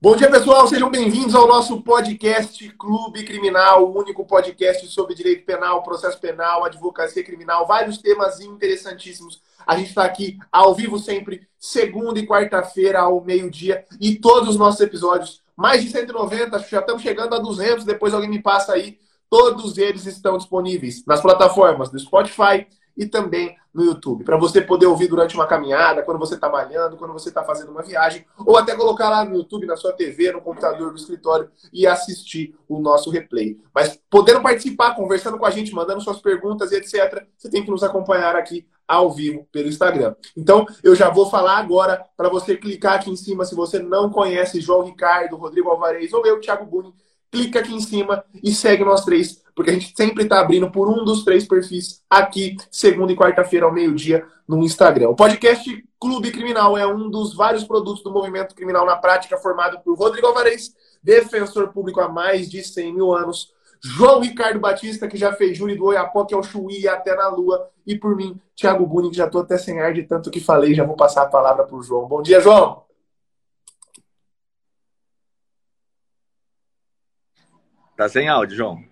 Bom dia, pessoal. Sejam bem-vindos ao nosso podcast Clube Criminal, o único podcast sobre direito penal, processo penal, advocacia criminal, vários temas interessantíssimos. A gente está aqui ao vivo sempre, segunda e quarta-feira, ao meio-dia, e todos os nossos episódios, mais de 190, já estamos chegando a 200, depois alguém me passa aí, todos eles estão disponíveis nas plataformas do Spotify, e também no YouTube, para você poder ouvir durante uma caminhada, quando você está malhando, quando você está fazendo uma viagem, ou até colocar lá no YouTube, na sua TV, no computador do escritório e assistir o nosso replay. Mas podendo participar, conversando com a gente, mandando suas perguntas e etc., você tem que nos acompanhar aqui ao vivo pelo Instagram. Então, eu já vou falar agora para você clicar aqui em cima se você não conhece João Ricardo, Rodrigo Alvarez ou eu, Thiago Buni, clica aqui em cima e segue nós três, porque a gente sempre está abrindo por um dos três perfis aqui, segunda e quarta-feira ao meio-dia, no Instagram. O podcast Clube Criminal é um dos vários produtos do movimento criminal na prática, formado por Rodrigo Alvarez, defensor público há mais de 100 mil anos, João Ricardo Batista, que já fez júri do Oiapoque ao Chuí até na Lua, e por mim, Thiago Buni, que já estou até sem ar de tanto que falei, já vou passar a palavra para o João. Bom dia, João! Tá sem áudio, João.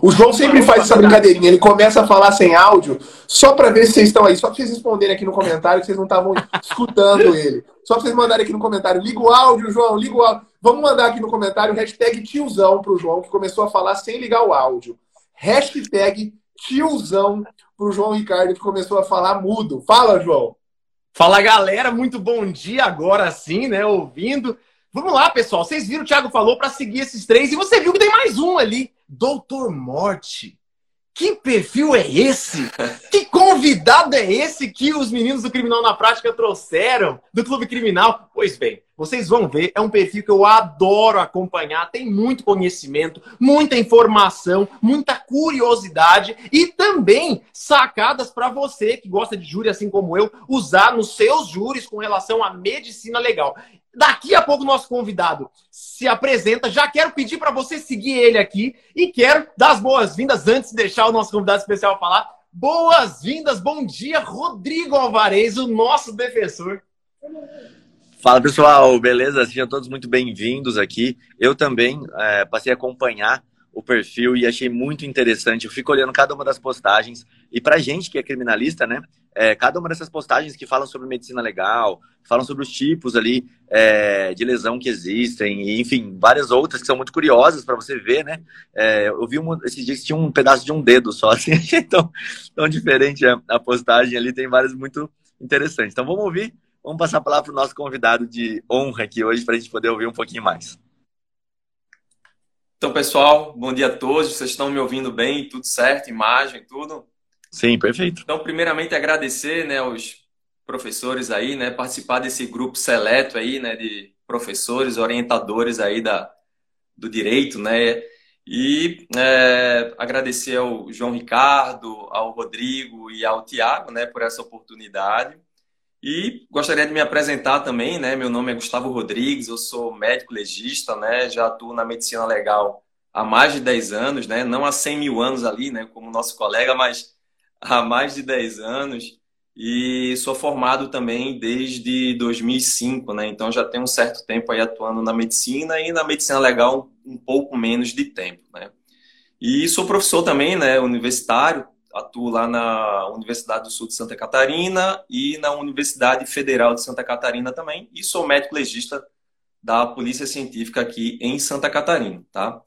O João sempre faz essa brincadeirinha, ele começa a falar sem áudio, só para ver se vocês estão aí, só para vocês responderem aqui no comentário que vocês não estavam escutando ele. Só para vocês mandarem aqui no comentário, liga o áudio, João, liga o áudio. Vamos mandar aqui no comentário hashtag tiozão pro João, que começou a falar sem ligar o áudio. Hashtag tiozão pro João Ricardo, que começou a falar mudo. Fala, João. Fala, galera, muito bom dia agora sim, né, ouvindo. Vamos lá, pessoal. Vocês viram o Thiago falou para seguir esses três e você viu que tem mais um ali, Doutor Morte. Que perfil é esse? Que convidado é esse que os meninos do Criminal na Prática trouxeram do Clube Criminal? Pois bem, vocês vão ver, é um perfil que eu adoro acompanhar, tem muito conhecimento, muita informação, muita curiosidade e também sacadas para você que gosta de júri assim como eu, usar nos seus júris com relação à medicina legal. Daqui a pouco nosso convidado se apresenta. Já quero pedir para você seguir ele aqui e quero dar as boas-vindas antes de deixar o nosso convidado especial falar. Boas-vindas, bom dia, Rodrigo Alvarez, o nosso defensor. Fala pessoal, beleza? Sejam todos muito bem-vindos aqui. Eu também é, passei a acompanhar o perfil e achei muito interessante. Eu fico olhando cada uma das postagens. E para gente que é criminalista, né? É, cada uma dessas postagens que falam sobre medicina legal, falam sobre os tipos ali é, de lesão que existem, e, enfim, várias outras que são muito curiosas para você ver, né? É, eu vi um, esses dias que tinha um pedaço de um dedo só, assim, tão, tão diferente a, a postagem ali, tem várias muito interessantes. Então vamos ouvir, vamos passar a palavra para o nosso convidado de honra aqui hoje, para a gente poder ouvir um pouquinho mais. Então, pessoal, bom dia a todos. Vocês estão me ouvindo bem? Tudo certo? Imagem, tudo? Sim, perfeito. Então, primeiramente, agradecer né, aos professores aí, né, participar desse grupo seleto aí, né, de professores, orientadores aí da, do direito, né, e é, agradecer ao João Ricardo, ao Rodrigo e ao Tiago, né, por essa oportunidade. E gostaria de me apresentar também, né? Meu nome é Gustavo Rodrigues, eu sou médico legista, né? Já atuo na medicina legal há mais de 10 anos, né? Não há 100 mil anos ali, né? Como nosso colega, mas há mais de 10 anos. E sou formado também desde 2005, né? Então já tenho um certo tempo aí atuando na medicina e na medicina legal um pouco menos de tempo, né? E sou professor também, né? Universitário, atuo lá na Universidade do Sul de Santa Catarina e na Universidade Federal de Santa Catarina também, e sou médico legista da Polícia Científica aqui em Santa Catarina, tá?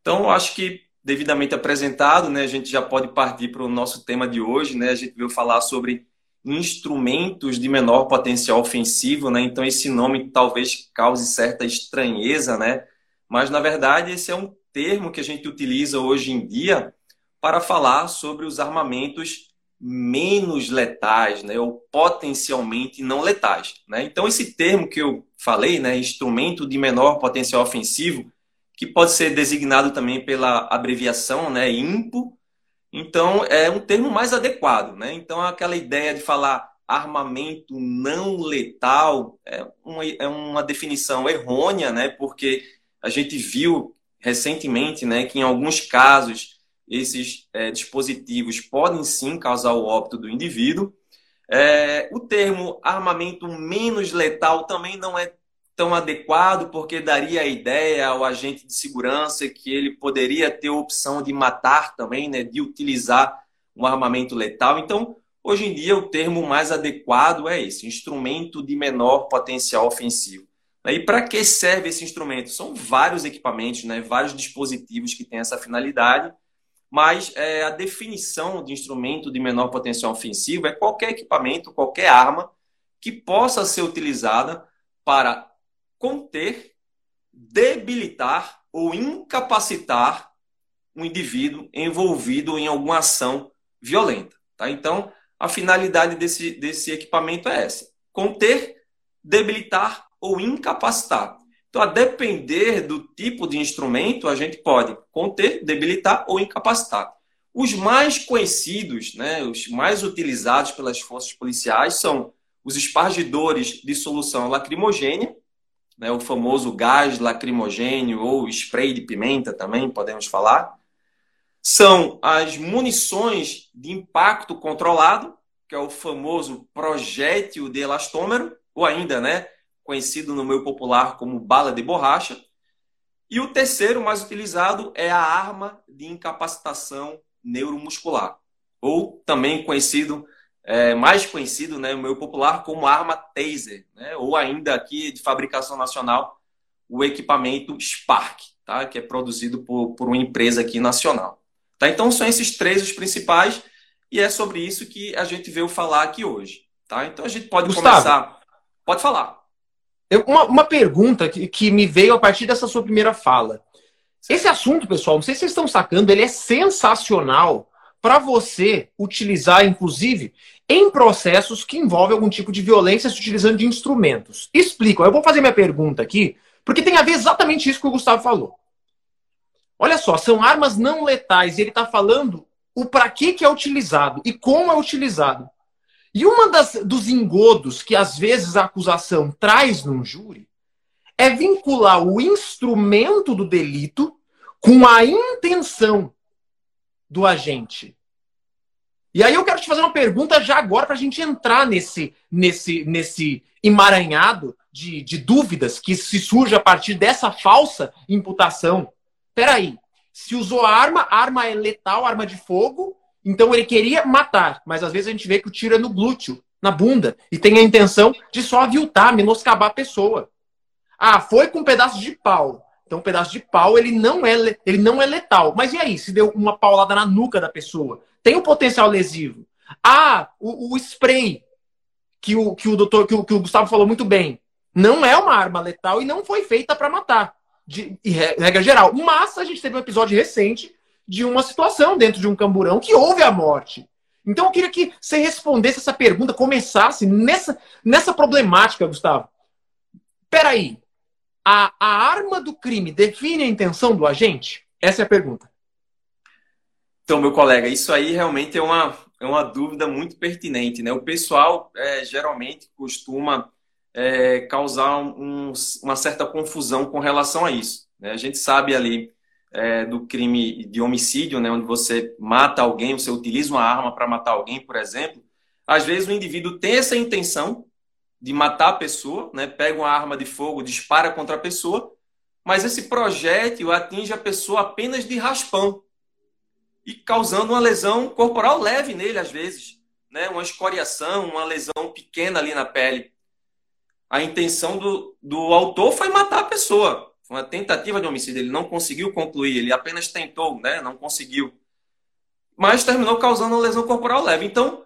Então, acho que devidamente apresentado, né, a gente já pode partir para o nosso tema de hoje, né? A gente veio falar sobre instrumentos de menor potencial ofensivo, né? Então esse nome talvez cause certa estranheza, né? Mas na verdade esse é um termo que a gente utiliza hoje em dia para falar sobre os armamentos menos letais, né, ou potencialmente não letais. Né? Então, esse termo que eu falei, né, instrumento de menor potencial ofensivo, que pode ser designado também pela abreviação né, IMPO, então é um termo mais adequado. Né? Então, aquela ideia de falar armamento não letal é uma, é uma definição errônea, né, porque a gente viu recentemente né, que em alguns casos esses é, dispositivos podem sim causar o óbito do indivíduo. É, o termo armamento menos letal também não é tão adequado, porque daria a ideia ao agente de segurança que ele poderia ter a opção de matar também, né, de utilizar um armamento letal. Então, hoje em dia, o termo mais adequado é esse: instrumento de menor potencial ofensivo. E para que serve esse instrumento? São vários equipamentos, né, vários dispositivos que têm essa finalidade mas é, a definição de instrumento de menor potencial ofensivo é qualquer equipamento, qualquer arma que possa ser utilizada para conter, debilitar ou incapacitar um indivíduo envolvido em alguma ação violenta. Tá? Então, a finalidade desse, desse equipamento é essa: conter, debilitar ou incapacitar. Então, a depender do tipo de instrumento, a gente pode conter, debilitar ou incapacitar. Os mais conhecidos, né, os mais utilizados pelas forças policiais são os espargidores de solução lacrimogênea, né, o famoso gás lacrimogêneo ou spray de pimenta também podemos falar. São as munições de impacto controlado, que é o famoso projétil de elastômero, ou ainda, né, conhecido no meio popular como bala de borracha. E o terceiro mais utilizado é a arma de incapacitação neuromuscular, ou também conhecido, é, mais conhecido né, no meio popular como arma taser, né, ou ainda aqui de fabricação nacional, o equipamento Spark, tá, que é produzido por, por uma empresa aqui nacional. Tá, então são esses três os principais e é sobre isso que a gente veio falar aqui hoje. Tá? Então a gente pode Gustavo, começar. Pode falar. Eu, uma, uma pergunta que, que me veio a partir dessa sua primeira fala. Esse assunto, pessoal, não sei se vocês estão sacando, ele é sensacional para você utilizar, inclusive, em processos que envolvem algum tipo de violência se utilizando de instrumentos. Explico. Eu vou fazer minha pergunta aqui, porque tem a ver exatamente isso que o Gustavo falou. Olha só, são armas não letais e ele está falando o para que, que é utilizado e como é utilizado. E uma das dos engodos que às vezes a acusação traz num júri é vincular o instrumento do delito com a intenção do agente. E aí eu quero te fazer uma pergunta já agora para a gente entrar nesse, nesse, nesse emaranhado de, de dúvidas que se surge a partir dessa falsa imputação. Peraí, se usou arma, arma é letal, arma de fogo, então ele queria matar, mas às vezes a gente vê que o tiro é no glúteo, na bunda, e tem a intenção de só aviltar, menoscabar a pessoa. Ah, foi com um pedaço de pau. Então, um pedaço de pau ele não é ele não é letal. Mas e aí, se deu uma paulada na nuca da pessoa, tem um potencial lesivo. Ah, o, o spray que o que o doutor que o, que o Gustavo falou muito bem, não é uma arma letal e não foi feita para matar. De, de regra geral. Mas a gente teve um episódio recente de uma situação dentro de um camburão que houve a morte. Então eu queria que você respondesse essa pergunta, começasse nessa, nessa problemática, Gustavo. Peraí, a, a arma do crime define a intenção do agente? Essa é a pergunta. Então, meu colega, isso aí realmente é uma, é uma dúvida muito pertinente. Né? O pessoal é, geralmente costuma é, causar um, uma certa confusão com relação a isso. Né? A gente sabe ali é, do crime de homicídio, né, onde você mata alguém, você utiliza uma arma para matar alguém, por exemplo, às vezes o indivíduo tem essa intenção de matar a pessoa, né, pega uma arma de fogo, dispara contra a pessoa, mas esse projétil atinge a pessoa apenas de raspão e causando uma lesão corporal leve nele, às vezes, né, uma escoriação, uma lesão pequena ali na pele. A intenção do, do autor foi matar a pessoa, uma tentativa de homicídio. Ele não conseguiu concluir, ele apenas tentou, né? Não conseguiu. Mas terminou causando uma lesão corporal leve. Então,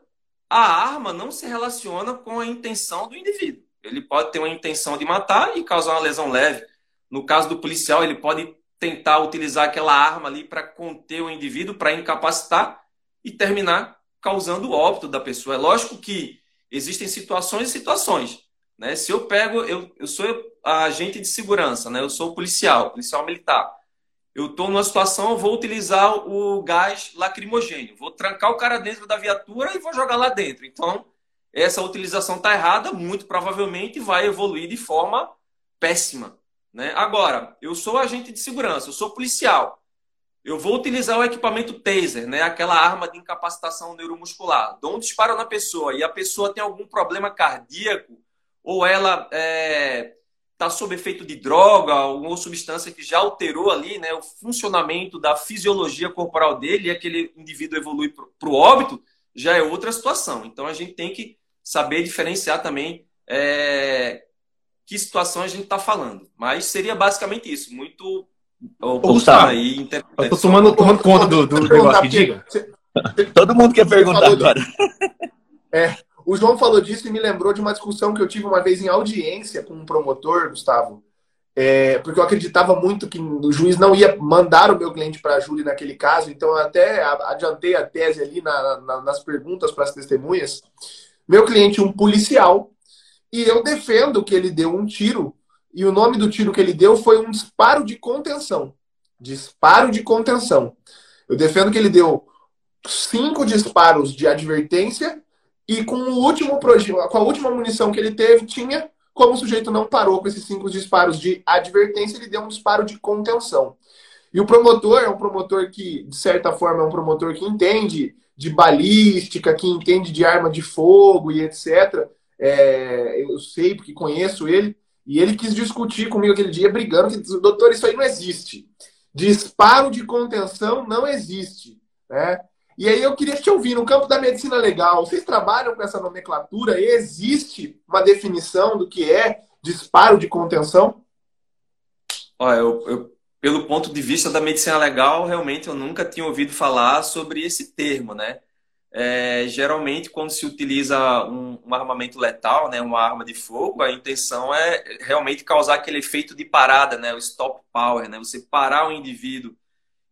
a arma não se relaciona com a intenção do indivíduo. Ele pode ter uma intenção de matar e causar uma lesão leve. No caso do policial, ele pode tentar utilizar aquela arma ali para conter o indivíduo, para incapacitar e terminar causando o óbito da pessoa. É lógico que existem situações e situações. Né? Se eu pego, eu, eu sou agente de segurança, né? eu sou policial, policial militar. Eu estou numa situação, eu vou utilizar o gás lacrimogênio. Vou trancar o cara dentro da viatura e vou jogar lá dentro. Então, essa utilização está errada, muito provavelmente vai evoluir de forma péssima. Né? Agora, eu sou agente de segurança, eu sou policial. eu vou utilizar o equipamento taser, né? Aquela arma de incapacitação neuromuscular. Dou um disparo na pessoa e a pessoa tem algum problema cardíaco ou ela está é, tá sob efeito de droga, alguma substância que já alterou ali, né? O funcionamento da fisiologia corporal dele e aquele indivíduo evolui para o óbito, já é outra situação. Então a gente tem que saber diferenciar também é, que situação a gente está falando. Mas seria basicamente isso, muito Gustavo, aí. Eu tô tomando, tomando conta do, do negócio que diga. Todo mundo quer perguntar agora. É, o João falou disso e me lembrou de uma discussão que eu tive uma vez em audiência com um promotor, Gustavo. É, porque eu acreditava muito que o juiz não ia mandar o meu cliente para a júri naquele caso, então eu até adiantei a tese ali na, na, nas perguntas para as testemunhas. Meu cliente, um policial, e eu defendo que ele deu um tiro e o nome do tiro que ele deu foi um disparo de contenção. Disparo de contenção. Eu defendo que ele deu cinco disparos de advertência e com o último com a última munição que ele teve, tinha, como o sujeito não parou com esses cinco disparos de advertência, ele deu um disparo de contenção. E o promotor é um promotor que, de certa forma, é um promotor que entende de balística, que entende de arma de fogo e etc. É, eu sei porque conheço ele. E ele quis discutir comigo aquele dia, brigando, que doutor, isso aí não existe. Disparo de contenção não existe. Né? E aí eu queria te ouvir, no campo da medicina legal, vocês trabalham com essa nomenclatura? Existe uma definição do que é disparo de contenção? Olha, eu, eu, pelo ponto de vista da medicina legal, realmente eu nunca tinha ouvido falar sobre esse termo, né? É, geralmente, quando se utiliza um, um, armamento letal, né, uma arma de fogo, a intenção é realmente causar aquele efeito de parada, né, o stop power, né, você parar o indivíduo.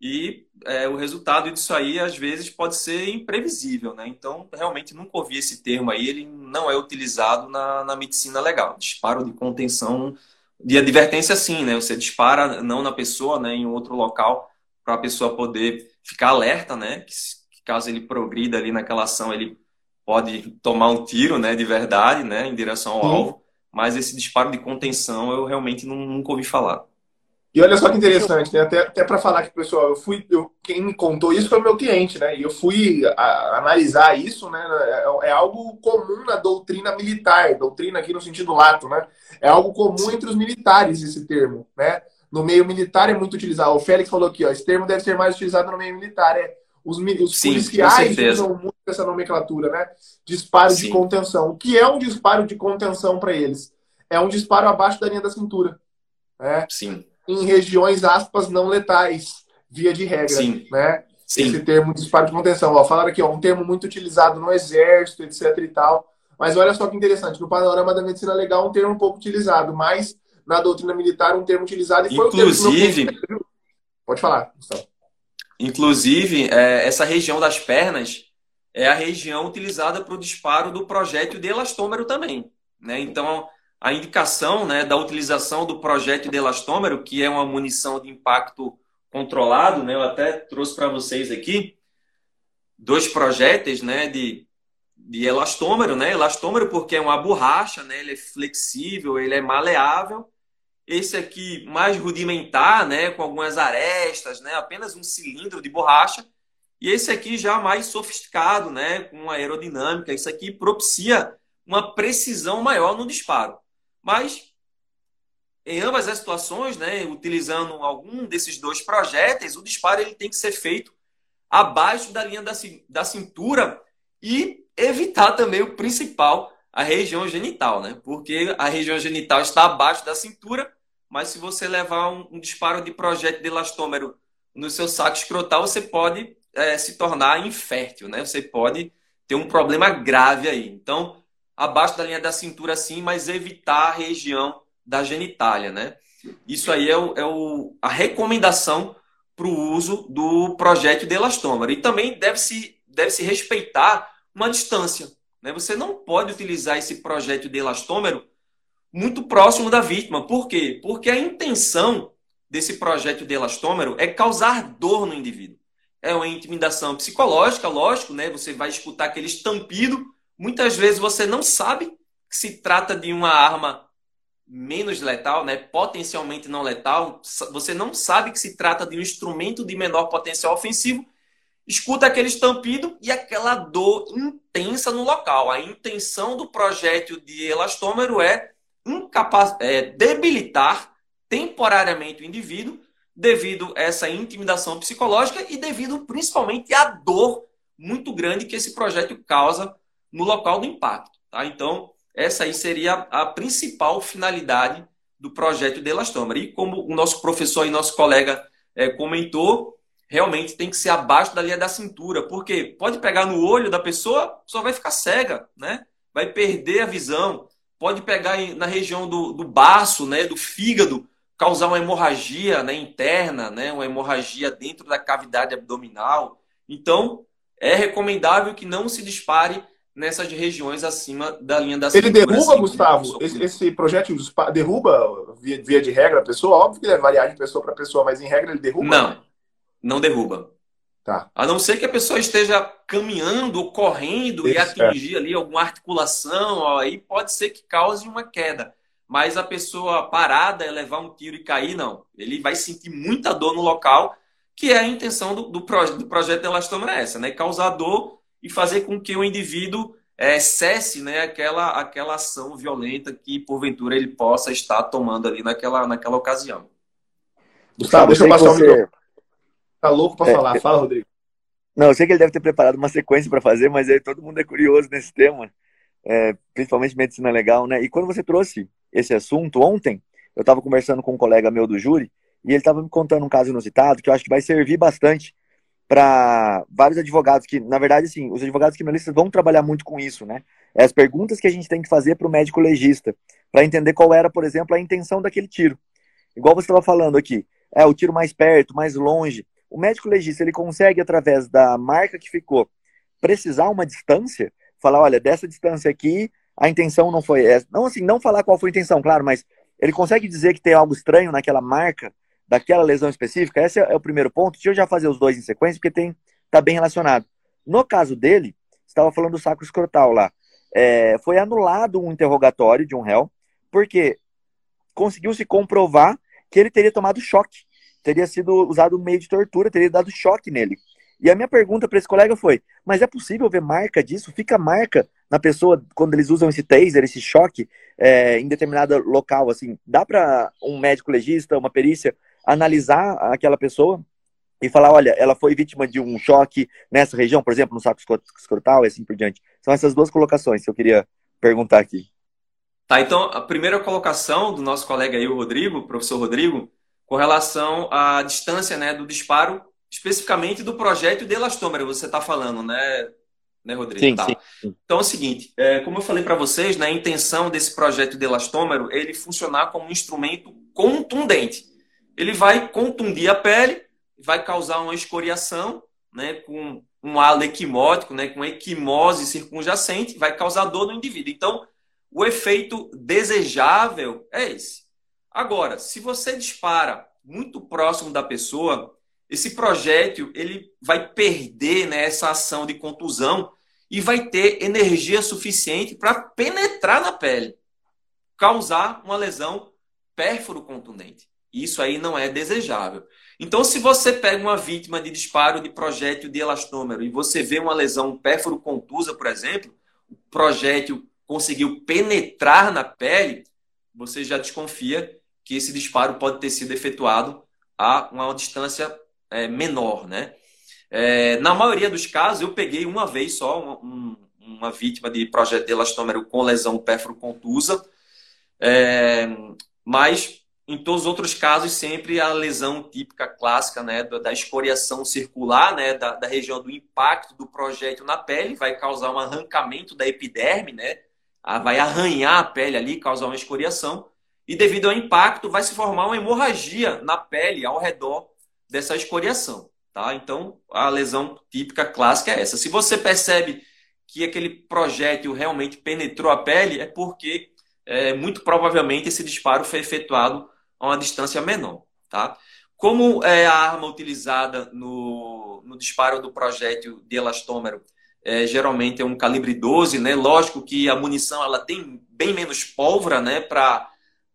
E é, o resultado disso aí, às vezes, pode ser imprevisível. Né? Então, realmente, nunca ouvi esse termo aí, ele não é utilizado na, na medicina legal. Disparo de contenção, de advertência, sim, né? Você dispara não na pessoa, né, em outro local, para a pessoa poder ficar alerta, né? Que, caso ele progrida ali naquela ação, ele pode tomar um tiro, né, de verdade, né, em direção ao alvo. Mas esse disparo de contenção eu realmente nunca ouvi falar. E olha só que interessante, né? Até, até para falar que, pessoal, eu fui. Eu, quem me contou isso foi o meu cliente, né? E eu fui a, analisar isso, né? É, é, algo comum na doutrina militar, doutrina aqui no sentido lato, né? É algo comum entre os militares esse termo, né? No meio militar é muito utilizado. O Félix falou aqui, ó, esse termo deve ser mais utilizado no meio militar. É os, os Sim, policiais usam muito essa nomenclatura, né? Disparo Sim. de contenção. O que é um disparo de contenção para eles? É um disparo abaixo da linha da cintura. Né? Sim. Em regiões, aspas, não letais, via de regra. Sim. Né? Sim. Esse termo disparo de contenção. Ó, falaram aqui, ó, um termo muito utilizado no exército, etc e tal. Mas olha só que interessante, no panorama da medicina legal, um termo um pouco utilizado, mas na doutrina militar, um termo utilizado e foi Inclusive, o termo Pode falar, Gustavo. Inclusive, é, essa região das pernas é a região utilizada para o disparo do projétil de elastômero também. Né? Então, a indicação né, da utilização do projétil de elastômero, que é uma munição de impacto controlado, né? eu até trouxe para vocês aqui dois projéteis né, de, de elastômero. Né? Elastômero porque é uma borracha, né? ele é flexível, ele é maleável esse aqui mais rudimentar, né, com algumas arestas, né, apenas um cilindro de borracha. E esse aqui já mais sofisticado, né, com aerodinâmica. Isso aqui propicia uma precisão maior no disparo. Mas em ambas as situações, né, utilizando algum desses dois projéteis, o disparo ele tem que ser feito abaixo da linha da, cintura e evitar também o principal, a região genital, né? Porque a região genital está abaixo da cintura mas se você levar um, um disparo de projétil de elastômero no seu saco escrotal, você pode é, se tornar infértil, né? Você pode ter um problema grave aí. Então, abaixo da linha da cintura, sim, mas evitar a região da genitália, né? Isso aí é, o, é o, a recomendação para o uso do projétil de elastômero. E também deve-se deve -se respeitar uma distância. Né? Você não pode utilizar esse projétil de elastômero muito próximo da vítima. Por quê? Porque a intenção desse projeto de elastômero é causar dor no indivíduo. É uma intimidação psicológica, lógico, né? Você vai escutar aquele estampido. Muitas vezes você não sabe que se trata de uma arma menos letal, né, potencialmente não letal, você não sabe que se trata de um instrumento de menor potencial ofensivo, escuta aquele estampido e aquela dor intensa no local. A intenção do projétil de elastômero é, incapaz... é debilitar temporariamente o indivíduo devido a essa intimidação psicológica e devido principalmente à dor muito grande que esse projétil causa no local do impacto. Tá? Então, essa aí seria a principal finalidade do projeto de elastômero. E como o nosso professor e nosso colega é, comentou, realmente tem que ser abaixo da linha da cintura, porque pode pegar no olho da pessoa, só vai ficar cega, né? Vai perder a visão. Pode pegar na região do, do baço, né, do fígado, causar uma hemorragia né, interna, né, uma hemorragia dentro da cavidade abdominal. Então, é recomendável que não se dispare nessas regiões acima da linha da Ele derruba, assim, Gustavo, esse, esse projétil derruba, via, via, de regra, a pessoa? Óbvio que deve variar de pessoa para pessoa, mas em regra ele derruba? Não, não derruba. Tá. A não ser que a pessoa esteja caminhando correndo Isso, e atingir é. ali alguma articulação, ó, aí pode ser que cause uma queda. Mas a pessoa parada, levar um tiro e cair, não. Ele vai sentir muita dor no local, que é a intenção do, do, proje do projeto elastômero é essa, né? Causar dor e fazer com que o indivíduo é, cesse né, aquela, aquela ação violenta que, porventura, ele possa estar tomando ali naquela, naquela ocasião. Gustavo, deixa eu passar você... um Tá louco para é, falar. Fala, Rodrigo. Não, eu sei que ele deve ter preparado uma sequência para fazer, mas aí todo mundo é curioso nesse tema, é, principalmente medicina legal, né? E quando você trouxe esse assunto ontem, eu estava conversando com um colega meu do júri e ele estava me contando um caso inusitado que eu acho que vai servir bastante para vários advogados que, na verdade, assim, os advogados criminalistas vão trabalhar muito com isso, né? É as perguntas que a gente tem que fazer para o médico legista, para entender qual era, por exemplo, a intenção daquele tiro. Igual você estava falando aqui, é o tiro mais perto, mais longe. O médico legista, ele consegue, através da marca que ficou, precisar uma distância, falar, olha, dessa distância aqui, a intenção não foi essa. Não assim, não falar qual foi a intenção, claro, mas ele consegue dizer que tem algo estranho naquela marca daquela lesão específica? Esse é o primeiro ponto. Deixa eu já fazer os dois em sequência, porque tem tá bem relacionado. No caso dele, estava falando do sacro escrotal lá. É, foi anulado um interrogatório de um réu, porque conseguiu-se comprovar que ele teria tomado choque, teria sido usado meio de tortura, teria dado choque nele. E a minha pergunta para esse colega foi: mas é possível ver marca disso? Fica marca na pessoa quando eles usam esse taser, esse choque é, em determinado local? Assim, dá para um médico legista, uma perícia analisar aquela pessoa e falar, olha, ela foi vítima de um choque nessa região, por exemplo, no saco escrotal e assim por diante. São essas duas colocações que eu queria perguntar aqui. Tá, então a primeira colocação do nosso colega aí, o Rodrigo, professor Rodrigo, com relação à distância né, do disparo, especificamente do projeto de elastômero, você está falando, né, né, Rodrigo? Sim, tá. sim, sim. Então é o seguinte, é, como eu falei para vocês, né, a intenção desse projeto de elastômero ele funcionar como um instrumento contundente ele vai contundir a pele, vai causar uma escoriação, né, com um halo equimótico, né, com equimose circunjacente, vai causar dor no indivíduo. Então, o efeito desejável é esse. Agora, se você dispara muito próximo da pessoa, esse projétil ele vai perder né, essa ação de contusão e vai ter energia suficiente para penetrar na pele, causar uma lesão pérfuro contundente. Isso aí não é desejável. Então, se você pega uma vítima de disparo de projétil de elastômero e você vê uma lesão pérfuro contusa, por exemplo, o projétil conseguiu penetrar na pele, você já desconfia que esse disparo pode ter sido efetuado a uma distância é, menor, né? É, na maioria dos casos, eu peguei uma vez só uma, um, uma vítima de projeto de elastômero com lesão pérfuro contusa, é, mas em todos os outros casos, sempre a lesão típica clássica né, da escoriação circular, né, da, da região do impacto do projétil na pele, vai causar um arrancamento da epiderme, né, vai arranhar a pele ali, causar uma escoriação, e devido ao impacto vai se formar uma hemorragia na pele ao redor dessa escoriação. Tá? Então, a lesão típica clássica é essa. Se você percebe que aquele projétil realmente penetrou a pele, é porque é, muito provavelmente esse disparo foi efetuado a uma distância menor. Tá? Como é a arma utilizada no, no disparo do projétil de elastômero é, geralmente é um calibre 12, né? Lógico que a munição ela tem bem menos pólvora, né? Para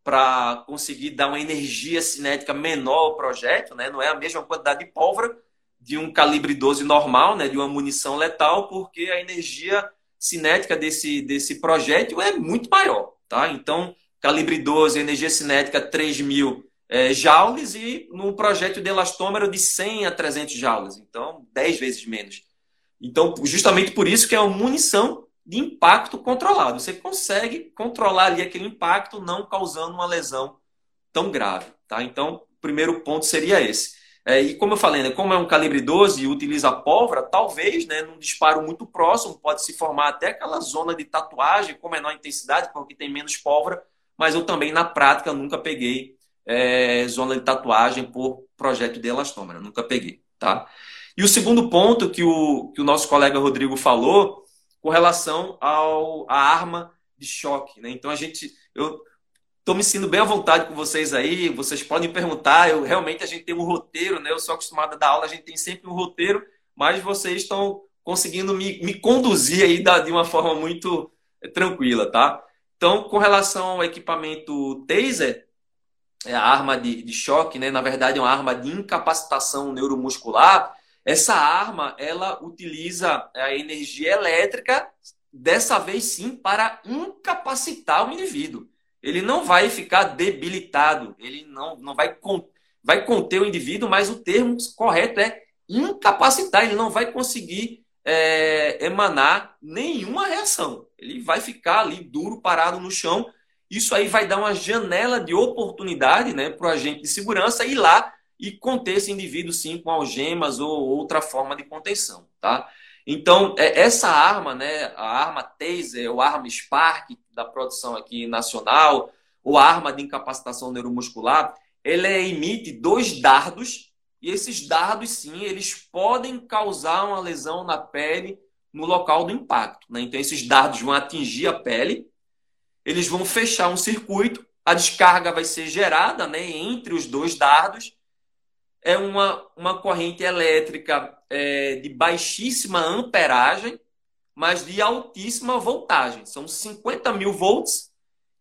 para conseguir dar uma energia cinética menor ao projétil, né? Não é a mesma quantidade de pólvora de um calibre 12 normal, né? De uma munição letal, porque a energia cinética desse, desse projétil é muito maior, tá? Então, calibre 12, energia cinética 3 mil é, joules e no projétil de elastômero de 100 a 300 joules. Então, 10 vezes menos. Então, justamente por isso que é uma munição de impacto controlado. Você consegue controlar ali aquele impacto, não causando uma lesão tão grave. Tá? Então, o primeiro ponto seria esse. É, e como eu falei, né, como é um calibre 12 e utiliza pólvora, talvez, né, num disparo muito próximo, pode se formar até aquela zona de tatuagem com menor intensidade, porque tem menos pólvora, mas eu também, na prática, nunca peguei é, zona de tatuagem por projeto de elastômero, nunca peguei. Tá? E o segundo ponto que o, que o nosso colega Rodrigo falou, com relação ao, à arma de choque. Né? Então a gente. Eu estou me sentindo bem à vontade com vocês aí, vocês podem perguntar. Eu Realmente a gente tem um roteiro, né? Eu sou acostumado a dar aula, a gente tem sempre um roteiro, mas vocês estão conseguindo me, me conduzir aí da, de uma forma muito tranquila, tá? Então, com relação ao equipamento taser, é a arma de, de choque, né? Na verdade, é uma arma de incapacitação neuromuscular essa arma, ela utiliza a energia elétrica, dessa vez sim, para incapacitar o indivíduo. Ele não vai ficar debilitado, ele não, não vai, vai conter o indivíduo, mas o termo correto é incapacitar, ele não vai conseguir é, emanar nenhuma reação. Ele vai ficar ali duro, parado no chão. Isso aí vai dar uma janela de oportunidade né, para o agente de segurança ir lá e conter esse indivíduo sim com algemas ou outra forma de contenção, tá? Então, é, essa arma, né, a arma Taser, ou arma Spark da produção aqui nacional, ou arma de incapacitação neuromuscular, ela emite dois dardos, e esses dardos, sim, eles podem causar uma lesão na pele no local do impacto. Né? Então, esses dardos vão atingir a pele, eles vão fechar um circuito, a descarga vai ser gerada né, entre os dois dardos, é uma, uma corrente elétrica é, de baixíssima amperagem, mas de altíssima voltagem. São 50 mil volts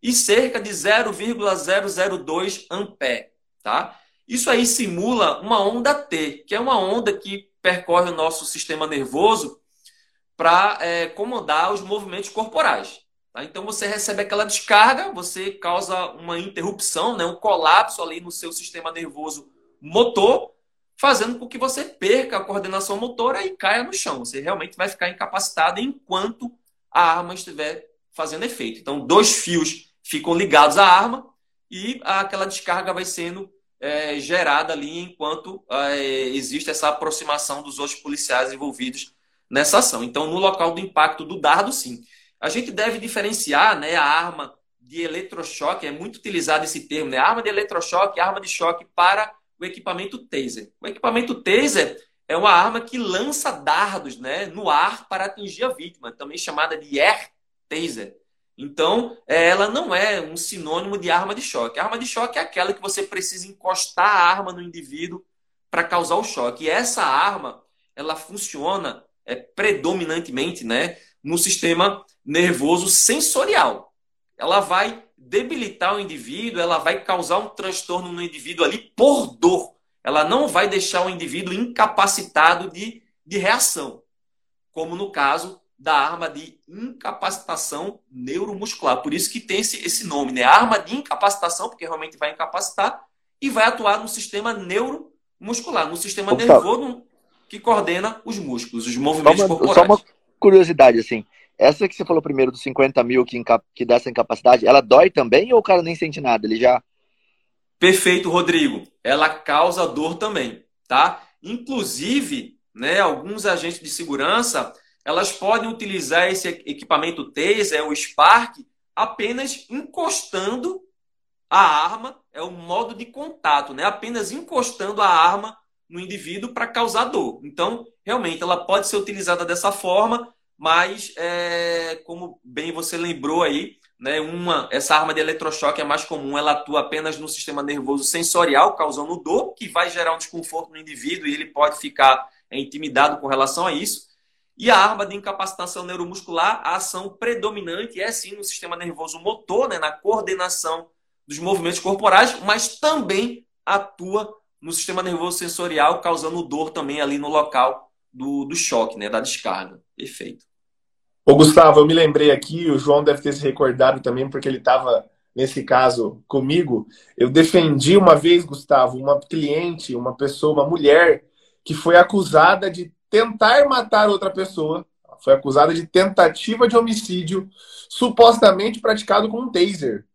e cerca de 0,002 ampere. Tá? Isso aí simula uma onda T, que é uma onda que percorre o nosso sistema nervoso para é, comandar os movimentos corporais. Tá? Então você recebe aquela descarga, você causa uma interrupção, né, um colapso ali no seu sistema nervoso motor, fazendo com que você perca a coordenação motora e caia no chão. Você realmente vai ficar incapacitado enquanto a arma estiver fazendo efeito. Então, dois fios ficam ligados à arma e aquela descarga vai sendo é, gerada ali enquanto é, existe essa aproximação dos outros policiais envolvidos nessa ação. Então, no local do impacto do dardo, sim. A gente deve diferenciar né, a arma de eletrochoque, é muito utilizado esse termo, né? Arma de eletrochoque, arma de choque para o equipamento taser. O equipamento taser é uma arma que lança dardos né, no ar para atingir a vítima, também chamada de air taser. Então, é, ela não é um sinônimo de arma de choque. A arma de choque é aquela que você precisa encostar a arma no indivíduo para causar o choque. E essa arma, ela funciona é, predominantemente né, no sistema nervoso sensorial. Ela vai debilitar o indivíduo, ela vai causar um transtorno no indivíduo ali por dor. Ela não vai deixar o indivíduo incapacitado de, de reação, como no caso da arma de incapacitação neuromuscular. Por isso que tem esse, esse nome, né? Arma de incapacitação, porque realmente vai incapacitar, e vai atuar no sistema neuromuscular, no sistema Opa. nervoso que coordena os músculos, os movimentos só uma, corporais. Só uma curiosidade, assim. Essa que você falou primeiro dos 50 mil que, que dá essa incapacidade, ela dói também ou o cara nem sente nada? Ele já. Perfeito, Rodrigo. Ela causa dor também, tá? Inclusive, né, alguns agentes de segurança, elas podem utilizar esse equipamento taser, o Spark, apenas encostando a arma, é o modo de contato, né? Apenas encostando a arma no indivíduo para causar dor. Então, realmente, ela pode ser utilizada dessa forma mas é, como bem você lembrou aí, né, uma, essa arma de eletrochoque é mais comum, ela atua apenas no sistema nervoso sensorial, causando dor, que vai gerar um desconforto no indivíduo e ele pode ficar é, intimidado com relação a isso. E a arma de incapacitação neuromuscular, a ação predominante é sim no sistema nervoso motor, né, na coordenação dos movimentos corporais, mas também atua no sistema nervoso sensorial, causando dor também ali no local do, do choque, né, da descarga. Perfeito. Ô, Gustavo, eu me lembrei aqui, o João deve ter se recordado também, porque ele estava, nesse caso, comigo. Eu defendi uma vez, Gustavo, uma cliente, uma pessoa, uma mulher, que foi acusada de tentar matar outra pessoa. Foi acusada de tentativa de homicídio, supostamente praticado com um taser.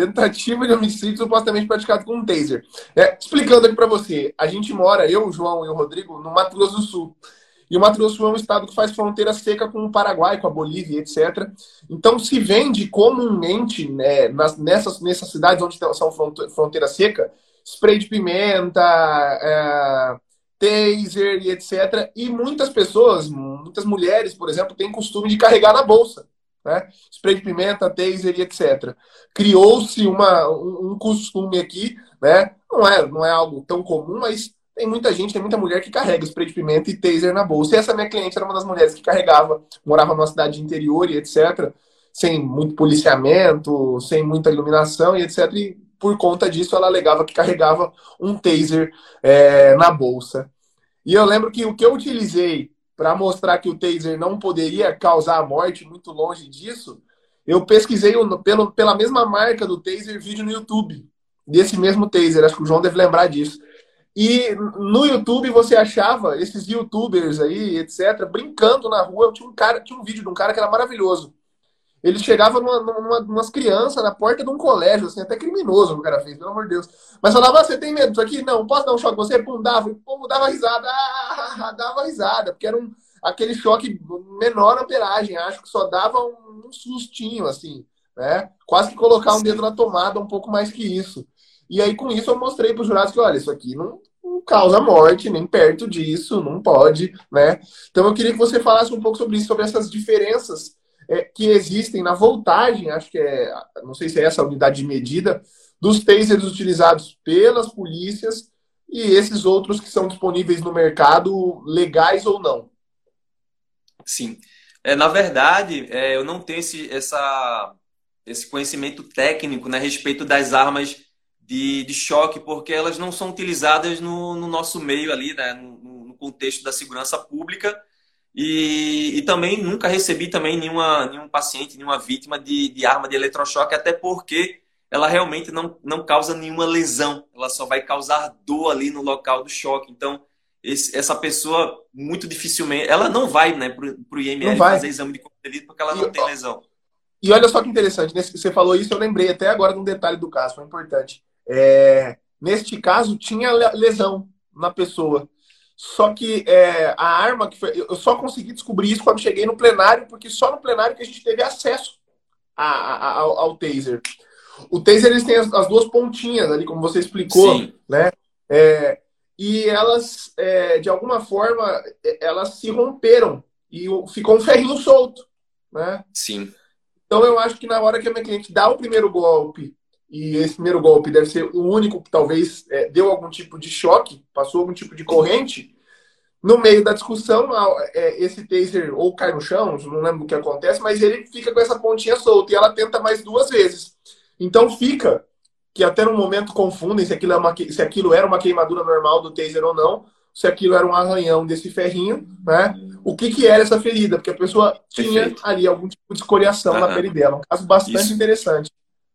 Tentativa de homicídio supostamente praticado com um taser. É, explicando aqui para você, a gente mora, eu, o João e o Rodrigo, no Mato Grosso do Sul. E o Mato Grosso do Sul é um estado que faz fronteira seca com o Paraguai, com a Bolívia, etc. Então se vende comumente né, nas, nessas, nessas cidades onde são fronteira seca, spray de pimenta, é, taser e etc. E muitas pessoas, muitas mulheres, por exemplo, têm costume de carregar na bolsa. Né? Spray de pimenta, taser e etc. Criou-se uma, um costume aqui, né? não, é, não é algo tão comum, mas tem muita gente, tem muita mulher que carrega spray de pimenta e taser na bolsa. E essa minha cliente era uma das mulheres que carregava, morava numa cidade de interior e etc., sem muito policiamento, sem muita iluminação e etc. E por conta disso ela alegava que carregava um taser é, na bolsa. E eu lembro que o que eu utilizei para mostrar que o taser não poderia causar a morte, muito longe disso, eu pesquisei pelo, pela mesma marca do taser vídeo no YouTube, desse mesmo taser, acho que o João deve lembrar disso. E no YouTube você achava esses youtubers aí, etc., brincando na rua. Tinha um cara, tinha um vídeo de um cara que era maravilhoso. Ele chegava numa, numa, umas crianças na porta de um colégio, assim, até criminoso o cara fez, pelo amor de Deus. Mas falava, ah, você tem medo disso aqui? Não, posso dar um choque você? Pum, dava. E o povo dava risada, ah, dava risada, porque era um, aquele choque menor amperagem, acho que só dava um, um sustinho, assim, né? Quase que colocar um dedo na tomada, um pouco mais que isso. E aí, com isso, eu mostrei para os jurados que, olha, isso aqui não, não causa morte, nem perto disso, não pode, né? Então, eu queria que você falasse um pouco sobre isso, sobre essas diferenças é, que existem na voltagem, acho que é, não sei se é essa a unidade de medida, dos tasers utilizados pelas polícias e esses outros que são disponíveis no mercado, legais ou não. Sim. É, na verdade, é, eu não tenho esse, essa, esse conhecimento técnico né, a respeito das armas de, de choque, porque elas não são utilizadas no, no nosso meio ali, né, no, no contexto da segurança pública. E, e, também nunca recebi também nenhuma, nenhum paciente, nenhuma vítima de, de arma de eletrochoque, até porque ela realmente não, não causa nenhuma lesão, ela só vai causar dor ali no local do choque. Então, esse, essa pessoa muito dificilmente, ela não vai né, para o IML fazer exame de corpo de delito porque ela não tem lesão. E olha só que interessante, nesse, você falou isso, eu lembrei até agora de um detalhe do caso, foi importante. É, neste caso, tinha lesão na pessoa. Só que é, a arma que foi. Eu só consegui descobrir isso quando cheguei no plenário, porque só no plenário que a gente teve acesso a, a, ao, ao, taser. O taser eles têm as, as, duas pontinhas ali, como você explicou, Sim. né? É, e elas, é, de alguma forma, é, elas se romperam e ficou um ferrinho solto, né? Sim. Então eu acho que na hora que a minha cliente dá o primeiro golpe e esse primeiro golpe deve ser o único que talvez é, deu algum tipo de choque, passou algum tipo de corrente. No meio da discussão, é, esse taser ou cai no chão, não lembro o que acontece, mas ele fica com essa pontinha solta e ela tenta mais duas vezes. Então fica que até no momento confundem se aquilo, é uma, se aquilo era uma queimadura normal do taser ou não, se aquilo era um arranhão desse ferrinho, né? O que, que era essa ferida? Porque a pessoa tinha Perfeito. ali algum tipo de escoriação na pele dela. Um caso bastante Isso. interessante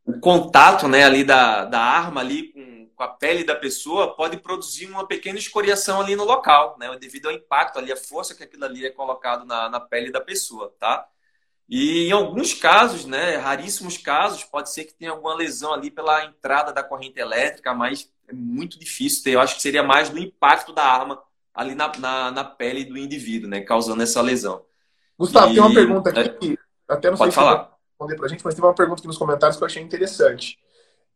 o contato né, ali da, da arma ali com, com a pele da pessoa pode produzir uma pequena escoriação ali no local, né, devido ao impacto ali, a força que aquilo ali é colocado na, na pele da pessoa, tá? E em alguns casos, né, raríssimos casos, pode ser que tenha alguma lesão ali pela entrada da corrente elétrica, mas é muito difícil ter. Eu acho que seria mais do impacto da arma ali na, na, na pele do indivíduo, né, causando essa lesão. Gustavo, e... tem uma pergunta aqui, é, até não pode sei falar. se responder para a gente, mas teve uma pergunta aqui nos comentários que eu achei interessante.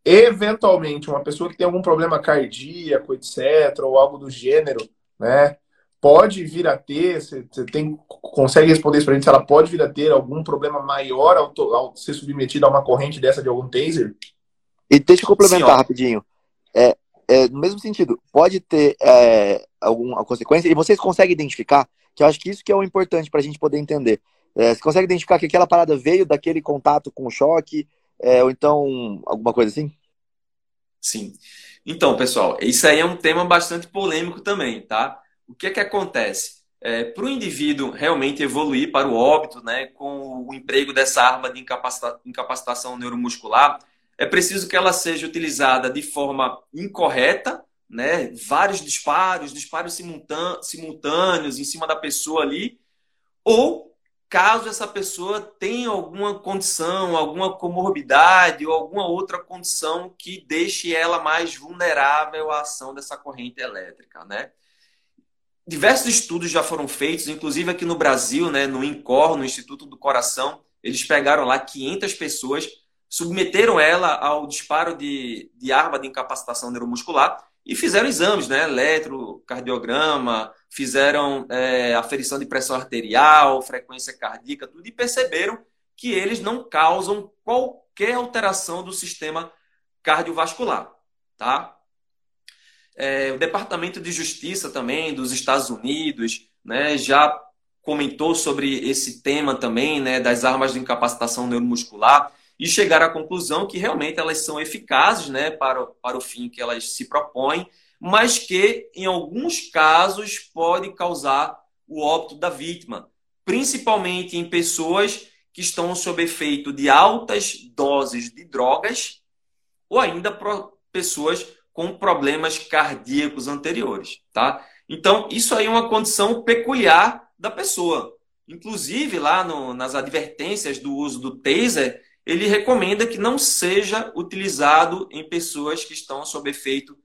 Eventualmente, uma pessoa que tem algum problema cardíaco, etc., ou algo do gênero, né? Pode vir a ter, você tem, consegue responder isso para a gente, se ela pode vir a ter algum problema maior ao, ao ser submetida a uma corrente dessa de algum taser? E deixa eu complementar Sim, rapidinho. É, é, no mesmo sentido, pode ter é, alguma consequência, e vocês conseguem identificar, que eu acho que isso que é o importante para a gente poder entender. É, você consegue identificar que aquela parada veio daquele contato com o choque é, ou então alguma coisa assim? Sim. Então, pessoal, isso aí é um tema bastante polêmico também, tá? O que é que acontece? É, para o indivíduo realmente evoluir para o óbito, né, com o emprego dessa arma de incapacita incapacitação neuromuscular, é preciso que ela seja utilizada de forma incorreta, né, vários disparos, disparos simultâneos em cima da pessoa ali, ou caso essa pessoa tenha alguma condição, alguma comorbidade ou alguma outra condição que deixe ela mais vulnerável à ação dessa corrente elétrica, né? Diversos estudos já foram feitos, inclusive aqui no Brasil, né, no INCOR, no Instituto do Coração, eles pegaram lá 500 pessoas, submeteram ela ao disparo de, de arma de incapacitação neuromuscular e fizeram exames, né, eletrocardiograma, fizeram é, aferição de pressão arterial, frequência cardíaca, tudo, e perceberam que eles não causam qualquer alteração do sistema cardiovascular, tá? É, o Departamento de Justiça também dos Estados Unidos né, já comentou sobre esse tema também, né, das armas de incapacitação neuromuscular, e chegaram à conclusão que realmente elas são eficazes né, para, para o fim que elas se propõem, mas que em alguns casos pode causar o óbito da vítima, principalmente em pessoas que estão sob efeito de altas doses de drogas ou ainda pessoas com problemas cardíacos anteriores, tá? Então, isso aí é uma condição peculiar da pessoa. Inclusive, lá no, nas advertências do uso do taser, ele recomenda que não seja utilizado em pessoas que estão sob efeito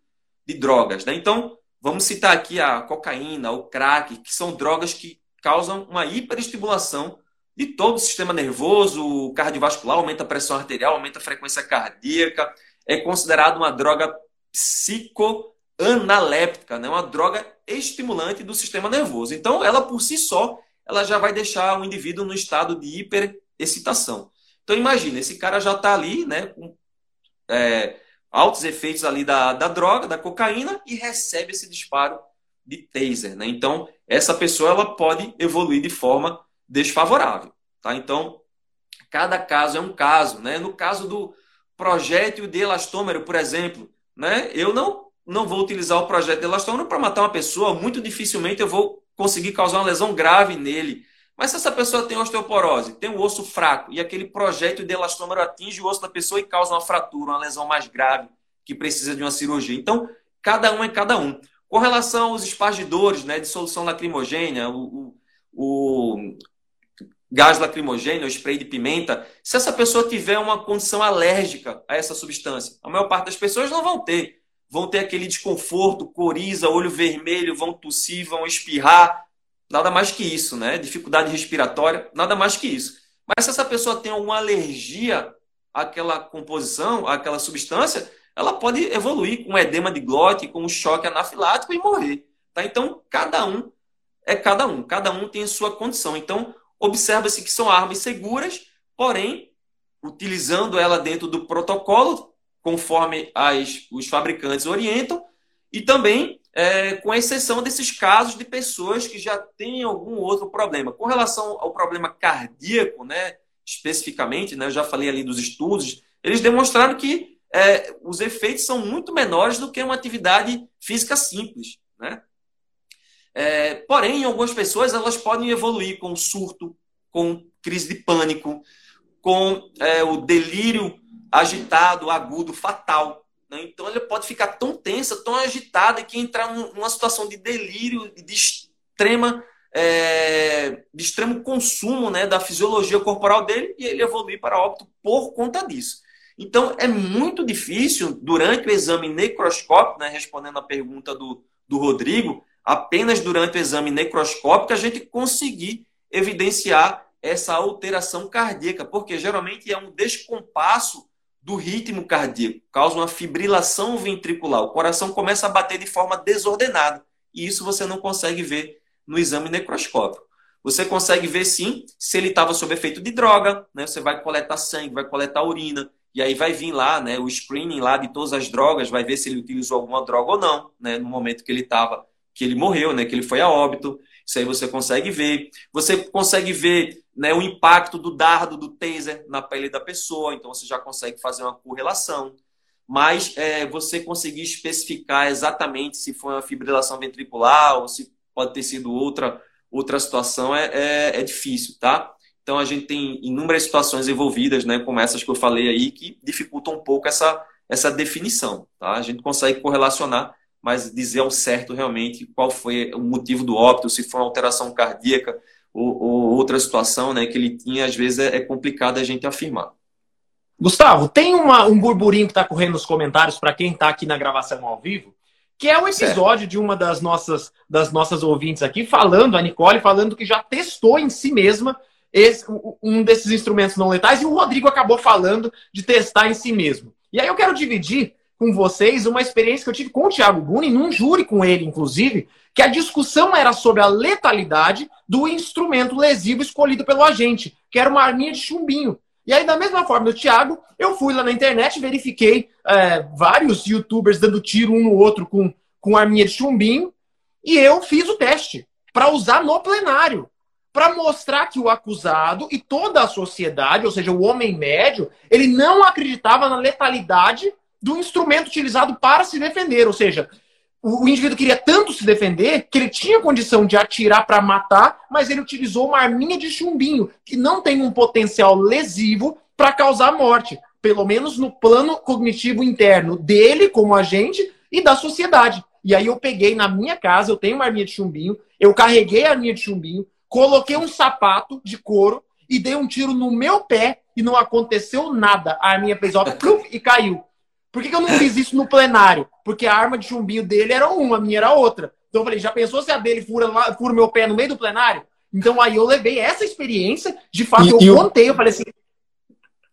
de drogas. Né? Então, vamos citar aqui a cocaína, o crack, que são drogas que causam uma hiperestimulação de todo o sistema nervoso, cardiovascular, aumenta a pressão arterial, aumenta a frequência cardíaca, é considerado uma droga psicoanaléptica, né? uma droga estimulante do sistema nervoso. Então, ela por si só, ela já vai deixar o indivíduo no estado de hiperexcitação. Então, imagina, esse cara já está ali, né, com é, altos efeitos ali da, da droga, da cocaína, e recebe esse disparo de taser. Né? Então, essa pessoa ela pode evoluir de forma desfavorável. Tá? Então, cada caso é um caso. Né? No caso do projétil de elastômero, por exemplo, né? Eu não, não vou utilizar o projeto de elastômero para matar uma pessoa, muito dificilmente eu vou conseguir causar uma lesão grave nele. Mas se essa pessoa tem osteoporose, tem o um osso fraco e aquele projétil de elastômero atinge o osso da pessoa e causa uma fratura, uma lesão mais grave que precisa de uma cirurgia. Então, cada um é cada um. Com relação aos espargidores né, de solução lacrimogênea, o, o, o gás lacrimogêneo, spray de pimenta, se essa pessoa tiver uma condição alérgica a essa substância, a maior parte das pessoas não vão ter. Vão ter aquele desconforto, coriza, olho vermelho, vão tossir, vão espirrar, nada mais que isso, né? Dificuldade respiratória, nada mais que isso. Mas se essa pessoa tem alguma alergia àquela composição, àquela substância, ela pode evoluir com edema de glote, com um choque anafilático e morrer. Tá? Então, cada um é cada um, cada um tem sua condição. Então, observa-se que são armas seguras, porém, utilizando ela dentro do protocolo, conforme as, os fabricantes orientam, e também é, com exceção desses casos de pessoas que já têm algum outro problema. Com relação ao problema cardíaco, né, especificamente, né, eu já falei ali dos estudos, eles demonstraram que é, os efeitos são muito menores do que uma atividade física simples. Né? É, porém, algumas pessoas, elas podem evoluir com surto, com crise de pânico, com é, o delírio agitado, agudo, fatal. Né? Então, ele pode ficar tão tensa, tão agitada, que entrar numa situação de delírio, de extrema. É, de extremo consumo né, da fisiologia corporal dele e ele evoluir para óbito por conta disso. Então, é muito difícil, durante o exame necroscópico, né, respondendo a pergunta do, do Rodrigo, apenas durante o exame necroscópico a gente conseguir evidenciar essa alteração cardíaca, porque geralmente é um descompasso do ritmo cardíaco, causa uma fibrilação ventricular. O coração começa a bater de forma desordenada, e isso você não consegue ver no exame necroscópico. Você consegue ver sim se ele estava sob efeito de droga, né? Você vai coletar sangue, vai coletar urina, e aí vai vir lá, né, o screening lá de todas as drogas, vai ver se ele utilizou alguma droga ou não, né, no momento que ele estava que ele morreu, né, que ele foi a óbito. Isso aí você consegue ver. Você consegue ver né, o impacto do dardo, do taser na pele da pessoa, então você já consegue fazer uma correlação. Mas é, você conseguir especificar exatamente se foi uma fibrilação ventricular ou se pode ter sido outra, outra situação é, é, é difícil, tá? Então a gente tem inúmeras situações envolvidas, né, como essas que eu falei aí, que dificultam um pouco essa, essa definição, tá? A gente consegue correlacionar, mas dizer ao certo realmente qual foi o motivo do óbito, se foi uma alteração cardíaca, ou, ou outra situação né, que ele tinha, às vezes é, é complicado a gente afirmar. Gustavo, tem uma, um burburinho que está correndo nos comentários para quem está aqui na gravação ao vivo, que é o episódio certo. de uma das nossas, das nossas ouvintes aqui, falando, a Nicole, falando que já testou em si mesma esse, um desses instrumentos não letais, e o Rodrigo acabou falando de testar em si mesmo. E aí eu quero dividir com vocês uma experiência que eu tive com o Thiago Guni, num júri com ele, inclusive, que a discussão era sobre a letalidade do instrumento lesivo escolhido pelo agente, que era uma arminha de chumbinho. E aí, da mesma forma do Thiago, eu fui lá na internet, verifiquei é, vários youtubers dando tiro um no outro com, com arminha de chumbinho, e eu fiz o teste para usar no plenário, para mostrar que o acusado e toda a sociedade, ou seja, o homem médio, ele não acreditava na letalidade do instrumento utilizado para se defender, ou seja, o indivíduo queria tanto se defender que ele tinha condição de atirar para matar, mas ele utilizou uma arminha de chumbinho, que não tem um potencial lesivo para causar morte, pelo menos no plano cognitivo interno dele como agente e da sociedade. E aí eu peguei na minha casa, eu tenho uma arminha de chumbinho, eu carreguei a arminha de chumbinho, coloquei um sapato de couro e dei um tiro no meu pé e não aconteceu nada. A arminha fez ó, e caiu. Por que, que eu não fiz isso no plenário? Porque a arma de chumbinho dele era uma, a minha era outra. Então eu falei, já pensou se a dele fura, fura meu pé no meio do plenário? Então aí eu levei essa experiência, de fato e, eu contei, eu falei assim.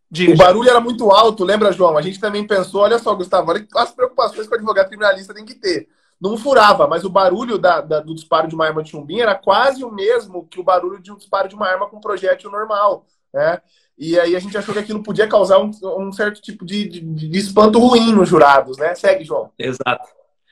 Diga, o barulho era muito alto, lembra, João? A gente também pensou, olha só, Gustavo, olha as preocupações que o advogado criminalista tem que ter. Não furava, mas o barulho da, da, do disparo de uma arma de chumbinho era quase o mesmo que o barulho de um disparo de uma arma com projétil normal. Né? E aí a gente achou que aquilo podia causar um, um certo tipo de, de, de, espanto ruim nos jurados, né? Segue, João. Exato.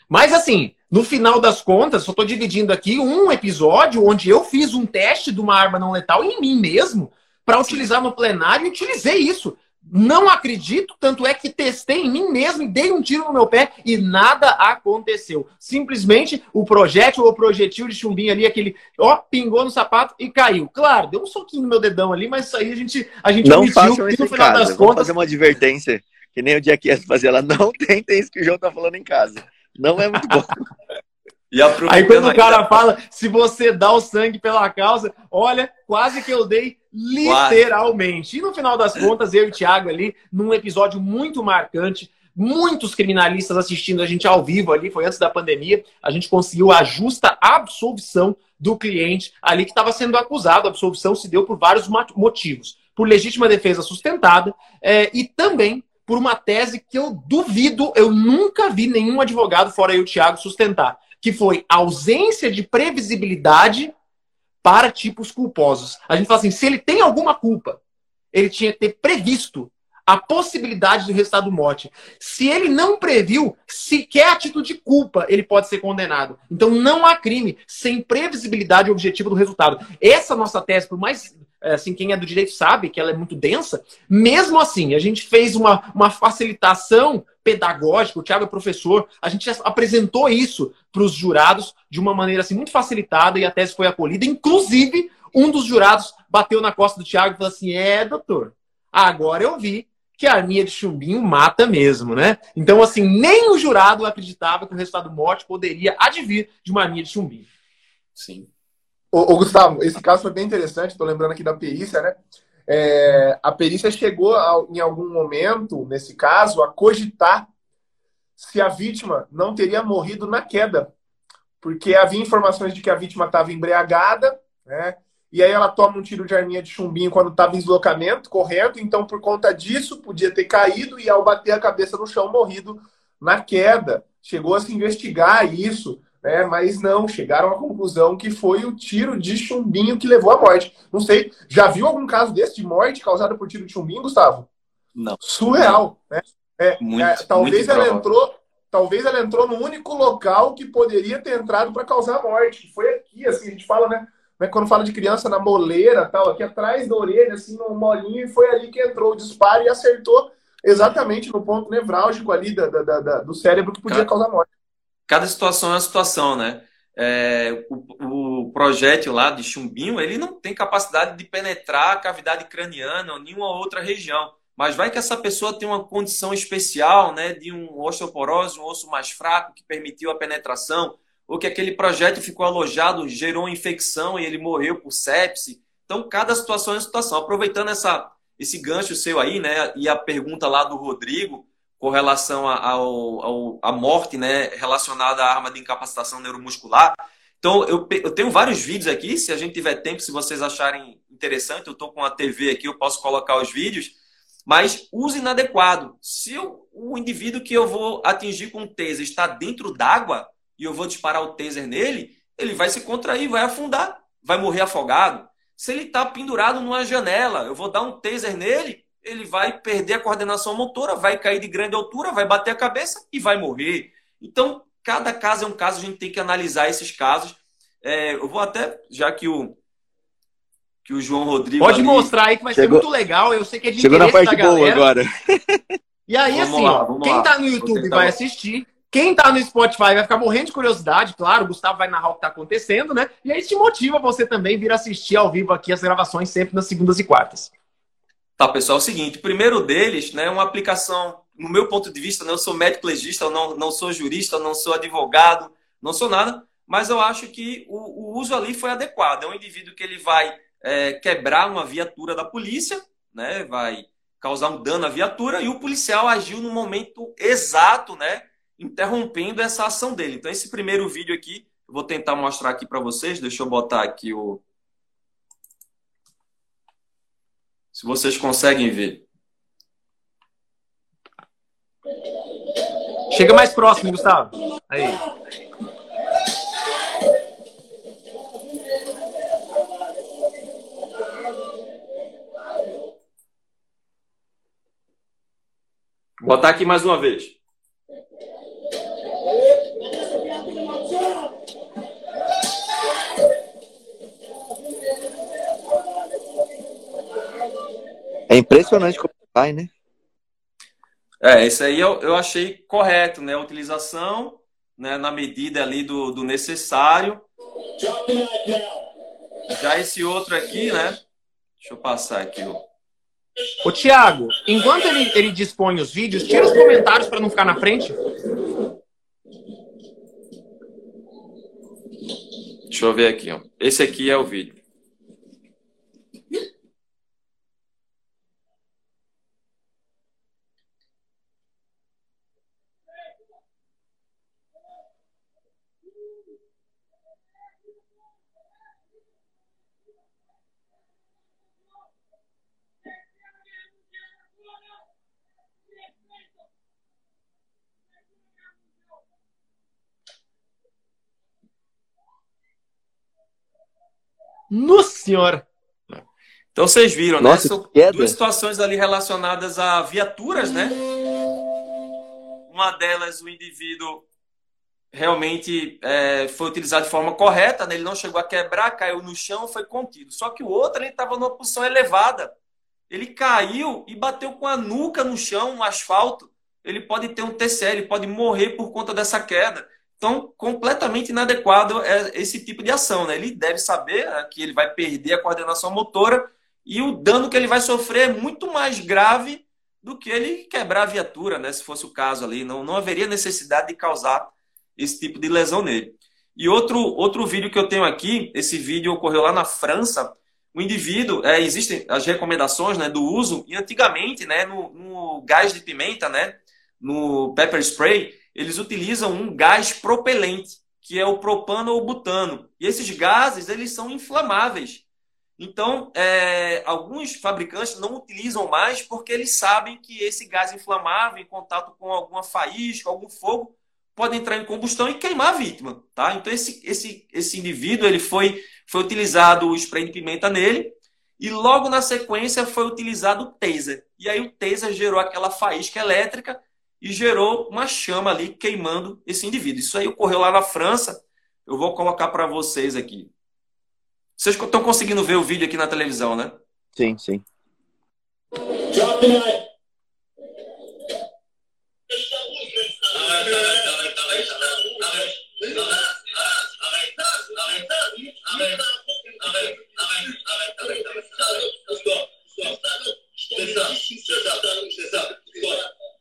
Mas assim, no final das contas, só estou dividindo aqui um episódio onde eu fiz um teste de uma arma não letal em mim mesmo para utilizar no plenário e utilizei isso. Não acredito, tanto é que testei em mim mesmo e dei um tiro no meu pé e nada aconteceu. Simplesmente o projétil ou projetil de chumbinho ali, aquele, ó, pingou no sapato e caiu. Claro, deu um soquinho no meu dedão ali, mas isso aí a gente, a gente não omitiu. Isso no final casa. das contas. fazer uma advertência, que nem o Jackass fazia lá. Não tentem isso que o João tá falando em casa. Não é muito bom. E Aí quando o cara fala, se você dá o sangue pela causa, olha, quase que eu dei literalmente. E no final das contas, eu e o Thiago ali, num episódio muito marcante, muitos criminalistas assistindo a gente ao vivo ali, foi antes da pandemia, a gente conseguiu a justa absolvição do cliente ali que estava sendo acusado. A absolvição se deu por vários motivos. Por legítima defesa sustentada é, e também por uma tese que eu duvido, eu nunca vi nenhum advogado, fora eu, Thiago, sustentar que foi ausência de previsibilidade para tipos culposos. A gente fala assim, se ele tem alguma culpa, ele tinha que ter previsto a possibilidade do resultado morte. Se ele não previu sequer a título de culpa, ele pode ser condenado. Então não há crime sem previsibilidade objetiva do resultado. Essa nossa tese, por mais é, assim, quem é do direito sabe que ela é muito densa. Mesmo assim, a gente fez uma, uma facilitação pedagógica, o Thiago é professor, a gente apresentou isso para os jurados de uma maneira assim, muito facilitada e a tese foi acolhida. Inclusive, um dos jurados bateu na costa do Thiago e falou assim: É, doutor, agora eu vi que a arminha de chumbinho mata mesmo, né? Então, assim, nem o jurado acreditava que o resultado morte poderia advir de uma arminha de chumbinho. Sim. Ô, ô, Gustavo, esse caso foi bem interessante, estou lembrando aqui da perícia, né? É, a perícia chegou a, em algum momento, nesse caso, a cogitar se a vítima não teria morrido na queda, porque havia informações de que a vítima estava embriagada, né? E aí ela toma um tiro de arminha de chumbinho quando estava em deslocamento, correndo, então por conta disso podia ter caído e ao bater a cabeça no chão morrido na queda. Chegou a se investigar isso né? Mas não, chegaram à conclusão que foi o tiro de chumbinho que levou à morte. Não sei, já viu algum caso desse de morte causada por tiro de chumbinho, Gustavo? Não. Surreal, né? É, muito, é, talvez muito ela entrou, talvez ela entrou no único local que poderia ter entrado para causar a morte, que foi aqui assim, a gente fala, né? né quando fala de criança na moleira, tal, aqui atrás da orelha, assim, no molinho, e foi ali que entrou o disparo e acertou exatamente no ponto nevrálgico ali da, da, da do cérebro que podia cada, causar morte. Cada situação é uma situação, né? É, o, o projétil lá de chumbinho, ele não tem capacidade de penetrar a cavidade craniana ou nenhuma outra região. Mas vai que essa pessoa tem uma condição especial, né, de um osteoporose, um osso mais fraco que permitiu a penetração, ou que aquele projétil ficou alojado, gerou infecção e ele morreu por sepse. Então, cada situação é uma situação. Aproveitando essa, esse gancho seu aí, né, e a pergunta lá do Rodrigo com relação à morte, né, relacionada à arma de incapacitação neuromuscular. Então, eu, eu tenho vários vídeos aqui, se a gente tiver tempo, se vocês acharem interessante, eu estou com a TV aqui, eu posso colocar os vídeos mas uso inadequado. Se eu, o indivíduo que eu vou atingir com o taser está dentro d'água e eu vou disparar o taser nele, ele vai se contrair, vai afundar, vai morrer afogado. Se ele está pendurado numa janela, eu vou dar um taser nele, ele vai perder a coordenação motora, vai cair de grande altura, vai bater a cabeça e vai morrer. Então, cada caso é um caso, a gente tem que analisar esses casos. É, eu vou até, já que o, que o João Rodrigo. Pode ali... mostrar aí que vai chegou... ser muito legal. Eu sei que é de Chegou na parte boa agora. E aí, vamos assim, lá, quem lá. tá no YouTube vai assistir. Quem tá no Spotify vai ficar morrendo de curiosidade, claro. O Gustavo vai narrar o que tá acontecendo, né? E aí te motiva você também vir assistir ao vivo aqui as gravações sempre nas segundas e quartas. Tá, pessoal, é o seguinte: o primeiro deles, né, uma aplicação, no meu ponto de vista, né, eu sou médico legista, não, não sou jurista, não sou advogado, não sou nada, mas eu acho que o, o uso ali foi adequado. É um indivíduo que ele vai é, quebrar uma viatura da polícia, né? Vai causar um dano à viatura e o policial agiu no momento exato, né? Interrompendo essa ação dele. Então esse primeiro vídeo aqui, eu vou tentar mostrar aqui para vocês. Deixa eu botar aqui o se vocês conseguem ver. Chega mais próximo, Gustavo. Aí. Vou botar aqui mais uma vez. É impressionante como vai, né? É, isso aí eu, eu achei correto, né? A utilização né, na medida ali do, do necessário. Já esse outro aqui, né? Deixa eu passar aqui, ó. Ô, Thiago, enquanto ele, ele dispõe os vídeos, tira os comentários para não ficar na frente. Deixa eu ver aqui, ó. Esse aqui é o vídeo. Nossa senhora! Então vocês viram, né? Nossa, né? São duas situações ali relacionadas a viaturas, né? Uma delas, o indivíduo realmente é, foi utilizado de forma correta, né? ele não chegou a quebrar, caiu no chão, foi contido. Só que o outro ele estava numa posição elevada. Ele caiu e bateu com a nuca no chão, no asfalto. Ele pode ter um TCL, ele pode morrer por conta dessa queda. Então, completamente inadequado é esse tipo de ação. Né? Ele deve saber né, que ele vai perder a coordenação motora e o dano que ele vai sofrer é muito mais grave do que ele quebrar a viatura, né? se fosse o caso ali. Não, não haveria necessidade de causar esse tipo de lesão nele. E outro, outro vídeo que eu tenho aqui, esse vídeo ocorreu lá na França. O indivíduo, é, existem as recomendações né, do uso, e antigamente, né, no, no gás de pimenta, né, no pepper spray, eles utilizam um gás propelente, que é o propano ou butano. E esses gases, eles são inflamáveis. Então, é, alguns fabricantes não utilizam mais porque eles sabem que esse gás inflamável, em contato com alguma faísca, algum fogo, pode entrar em combustão e queimar a vítima. Tá? Então, esse, esse, esse indivíduo ele foi, foi utilizado o spray de pimenta nele e logo na sequência foi utilizado o taser. E aí o taser gerou aquela faísca elétrica e gerou uma chama ali queimando esse indivíduo. Isso aí ocorreu lá na França. Eu vou colocar para vocês aqui. Vocês estão conseguindo ver o vídeo aqui na televisão, né? Sim, sim. Qui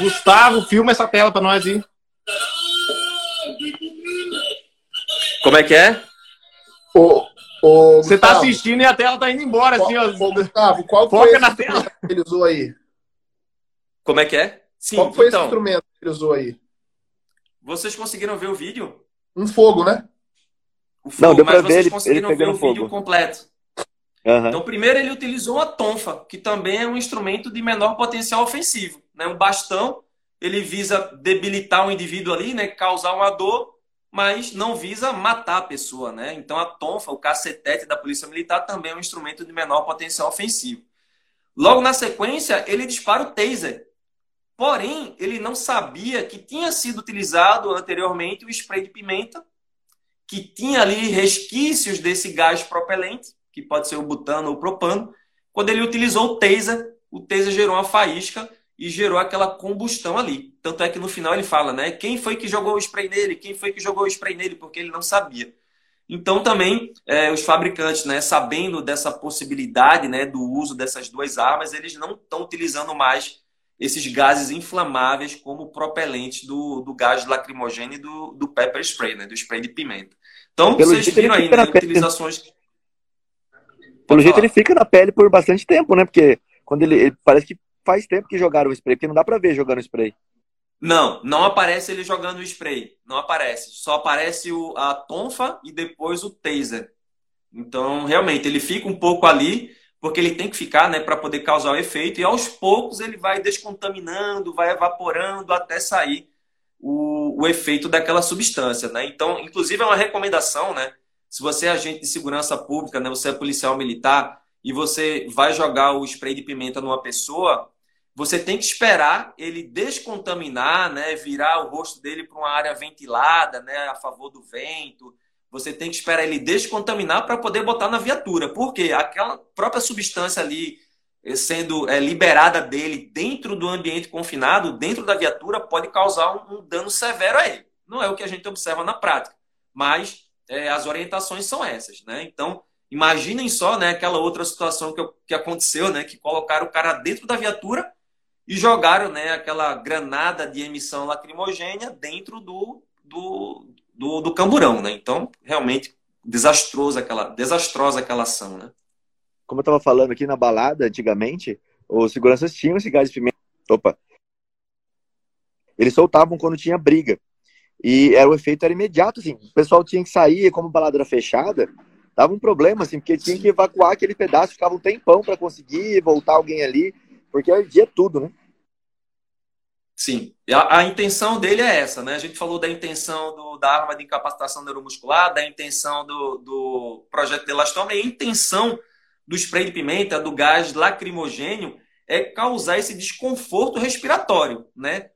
Gustavo, filma essa tela pra nós aí. Como é que é? Ô, ô, Você tá Gustavo, assistindo e a tela tá indo embora, assim, ó. Ô, Gustavo, qual Foca foi na esse tela. instrumento que ele usou aí? Como é que é? Sim, Qual foi esse então, instrumento que ele usou aí? vocês conseguiram ver o vídeo? Um fogo, né? O fogo, deu pra mas ver vocês ele- conseguiram ele ver o vídeo fogo. completo. Aham. Então, primeiro ele utilizou a tonfa, que também é um instrumento de menor potencial ofensivo. Né? Um bastão, ele visa debilitar o indivíduo ali, né? causar uma dor, mas não visa matar a pessoa. Né? Então, a tonfa, o cacetete da Polícia Militar, também é um instrumento de menor potencial ofensivo. Logo na sequência, ele dispara o taser. Porém, ele não sabia que tinha sido utilizado anteriormente o spray de pimenta, que tinha ali resquícios desse gás propelente, que pode ser o butano ou o propano. Quando ele utilizou o taser, o taser gerou uma faísca e gerou aquela combustão ali. Tanto é que no final ele fala, né? Quem foi que jogou o spray nele? Quem foi que jogou o spray nele? Porque ele não sabia. Então também é, os fabricantes, né, sabendo dessa possibilidade, né, do uso dessas duas armas, eles não estão utilizando mais esses gases inflamáveis como propelentes do, do gás lacrimogêneo e do, do pepper spray, né, do spray de pimenta. Então Pelo vocês viram aí, né, utilizações. Pelo jeito falar. ele fica na pele por bastante tempo, né? Porque quando ele, ele- parece que faz tempo que jogaram o spray, porque não dá pra ver jogando spray. Não, não aparece ele jogando o spray. Não aparece. Só aparece o, a tonfa e depois o taser. Então, realmente, ele fica um pouco ali, porque ele tem que ficar, né, para poder causar o efeito. E aos poucos ele vai descontaminando, vai evaporando até sair o, o efeito daquela substância, né? Então, inclusive, é uma recomendação, né? Se você é agente de segurança pública, né, você é policial militar e você vai jogar o spray de pimenta numa pessoa, você tem que esperar ele descontaminar, né, virar o rosto dele para uma área ventilada, né, a favor do vento. Você tem que esperar ele descontaminar para poder botar na viatura. Porque aquela própria substância ali eh, sendo é, liberada dele dentro do ambiente confinado, dentro da viatura, pode causar um, um dano severo a ele. Não é o que a gente observa na prática, mas é, as orientações são essas, né? Então, imaginem só, né, aquela outra situação que, que aconteceu, né, que colocaram o cara dentro da viatura e jogaram, né, aquela granada de emissão lacrimogênea dentro do, do, do, do camburão, né? Então, realmente desastrosa aquela, desastrosa aquela ação, né? Como eu tava falando aqui na balada, antigamente, os seguranças tinham esse gás de pimenta. Opa. Eles soltavam quando tinha briga. E era, o efeito era imediato, assim. O pessoal tinha que sair, como a balada era fechada, dava um problema, assim, porque tinha que evacuar aquele pedaço, ficava um tempão para conseguir voltar alguém ali, porque ardia tudo, né? Sim, a, a, intenção dele é essa, né? A gente falou da intenção do, da arma de incapacitação neuromuscular, da intenção do, do projeto de elastoma, e a intenção do spray de pimenta, do gás lacrimogênio, é causar esse desconforto respiratório, né?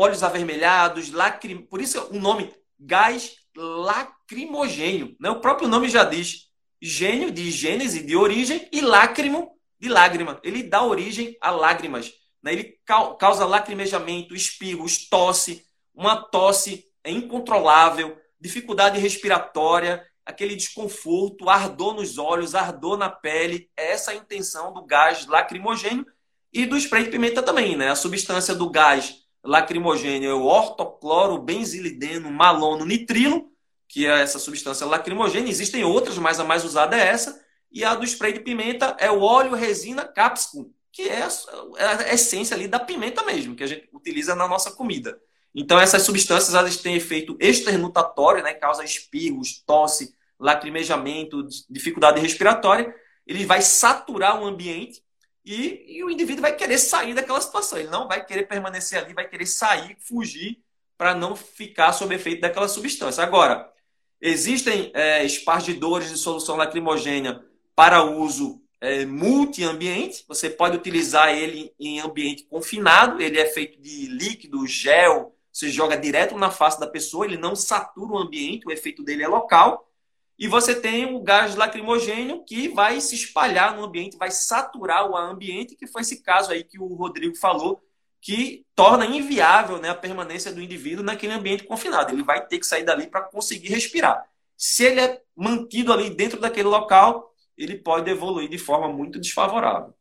Olhos avermelhados, lacrim... por isso o nome gás lacrimogênio, né? O próprio nome já diz gênio de gênese, de origem, e lágrimo de lágrima. Ele dá origem a lágrimas. Né? Ele causa lacrimejamento, espirros, tosse, uma tosse incontrolável, dificuldade respiratória, aquele desconforto, ardor nos olhos, ardor na pele. É essa a intenção do gás lacrimogênio e do spray de pimenta também. Né? A substância do gás lacrimogênio é o ortocloro, benzilideno, malono, nitrilo, que é essa substância lacrimogênea. Existem outras, mas a mais usada é essa. E a do spray de pimenta é o óleo resina capsicum, que é a essência ali da pimenta mesmo, que a gente utiliza na nossa comida. Então, essas substâncias elas têm efeito externutatório, né, causa espirros, tosse, lacrimejamento, dificuldade respiratória. Ele vai saturar o ambiente e, e, o indivíduo vai querer sair daquela situação. Ele não vai querer permanecer ali, vai querer sair, fugir para não ficar sob efeito daquela substância. Agora, existem é, espargidores de solução lacrimogênea para uso é, multi-ambiente. Você pode utilizar ele em ambiente confinado. Ele é feito de líquido, gel. Você joga direto na face da pessoa. Ele não satura o ambiente. O efeito dele é local. E você tem o gás lacrimogênio que vai se espalhar no ambiente, vai saturar o ambiente, que foi esse caso aí que o Rodrigo falou, que torna inviável né, a permanência do indivíduo naquele ambiente confinado. Ele vai ter que sair dali para conseguir respirar. Se ele é mantido ali dentro daquele local, ele pode evoluir de forma muito desfavorável.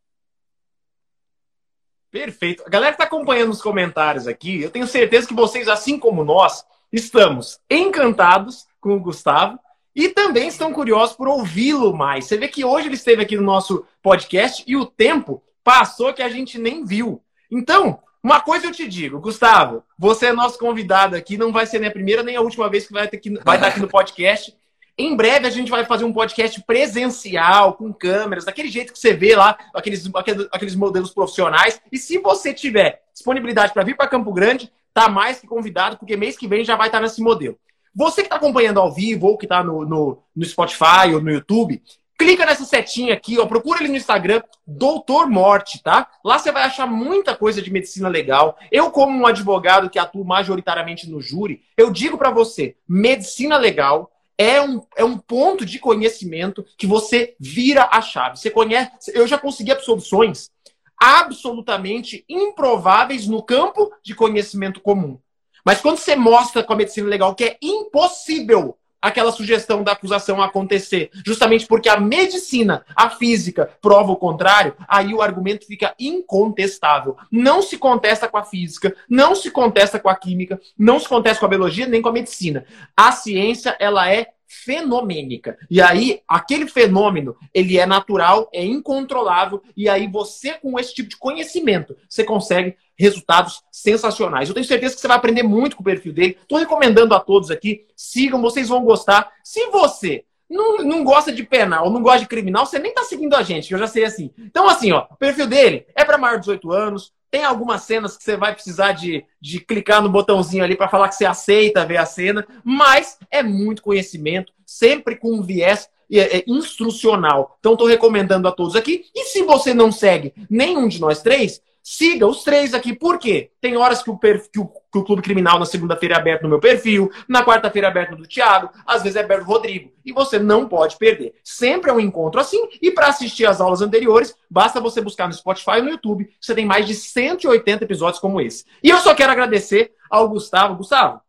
Perfeito. A galera que está acompanhando os comentários aqui, eu tenho certeza que vocês, assim como nós, estamos encantados com o Gustavo e também estão curiosos por ouvi-lo mais. Você vê que hoje ele esteve aqui no nosso podcast e o tempo passou que a gente nem viu. Então, uma coisa eu te digo, Gustavo, você é nosso convidado aqui, não vai ser nem a primeira nem a última vez que vai, ter que, vai estar aqui no podcast. Em breve a gente vai fazer um podcast presencial, com câmeras, daquele jeito que você vê lá, aqueles, aqueles modelos profissionais. E se você tiver disponibilidade para vir para Campo Grande, tá mais que convidado, porque mês que vem já vai estar nesse modelo. Você que está acompanhando ao vivo ou que está no, no, no, Spotify ou no YouTube, clica nessa setinha aqui, ó, procura ele no Instagram, Doutor Morte, tá? Lá você vai achar muita coisa de medicina legal. Eu, como um advogado que atua majoritariamente no júri, eu digo para você, medicina legal é um, é um ponto de conhecimento que você vira a chave. Você conhece, eu já consegui absoluções absolutamente improváveis no campo de conhecimento comum. Mas quando você mostra com a medicina legal que é impossível aquela sugestão da acusação acontecer, justamente porque a medicina, a física, prova o contrário, aí o argumento fica incontestável. Não se contesta com a física, não se contesta com a química, não se contesta com a biologia, nem com a medicina. A ciência, ela é fenomênica. E aí, aquele fenômeno, ele é natural, é incontrolável, e aí você, com esse tipo de conhecimento, você consegue resultados sensacionais. Eu tenho certeza que você vai aprender muito com o perfil dele. Estou recomendando a todos aqui, sigam, vocês vão gostar. Se você não, não gosta de penal, não gosta de criminal, você nem está seguindo a gente, eu já sei assim. Então, assim, ó, o perfil dele é para maior de 18 anos, tem algumas cenas que você vai precisar de, de clicar no botãozinho ali para falar que você aceita ver a cena, mas é muito conhecimento, sempre com um viés é, é, instrucional. Então, estou recomendando a todos aqui. E se você não segue nenhum de nós três, Siga os três aqui. Por quê? Tem horas que o, que o, que o Clube Criminal na segunda-feira é aberto no meu perfil, na quarta-feira é aberto no do Thiago, às vezes é aberto no Rodrigo. E você não pode perder. Sempre é um encontro assim. E para assistir as aulas anteriores, basta você buscar no Spotify e no YouTube. Você tem mais de 180 episódios como esse. E eu só quero agradecer ao Gustavo. Gustavo,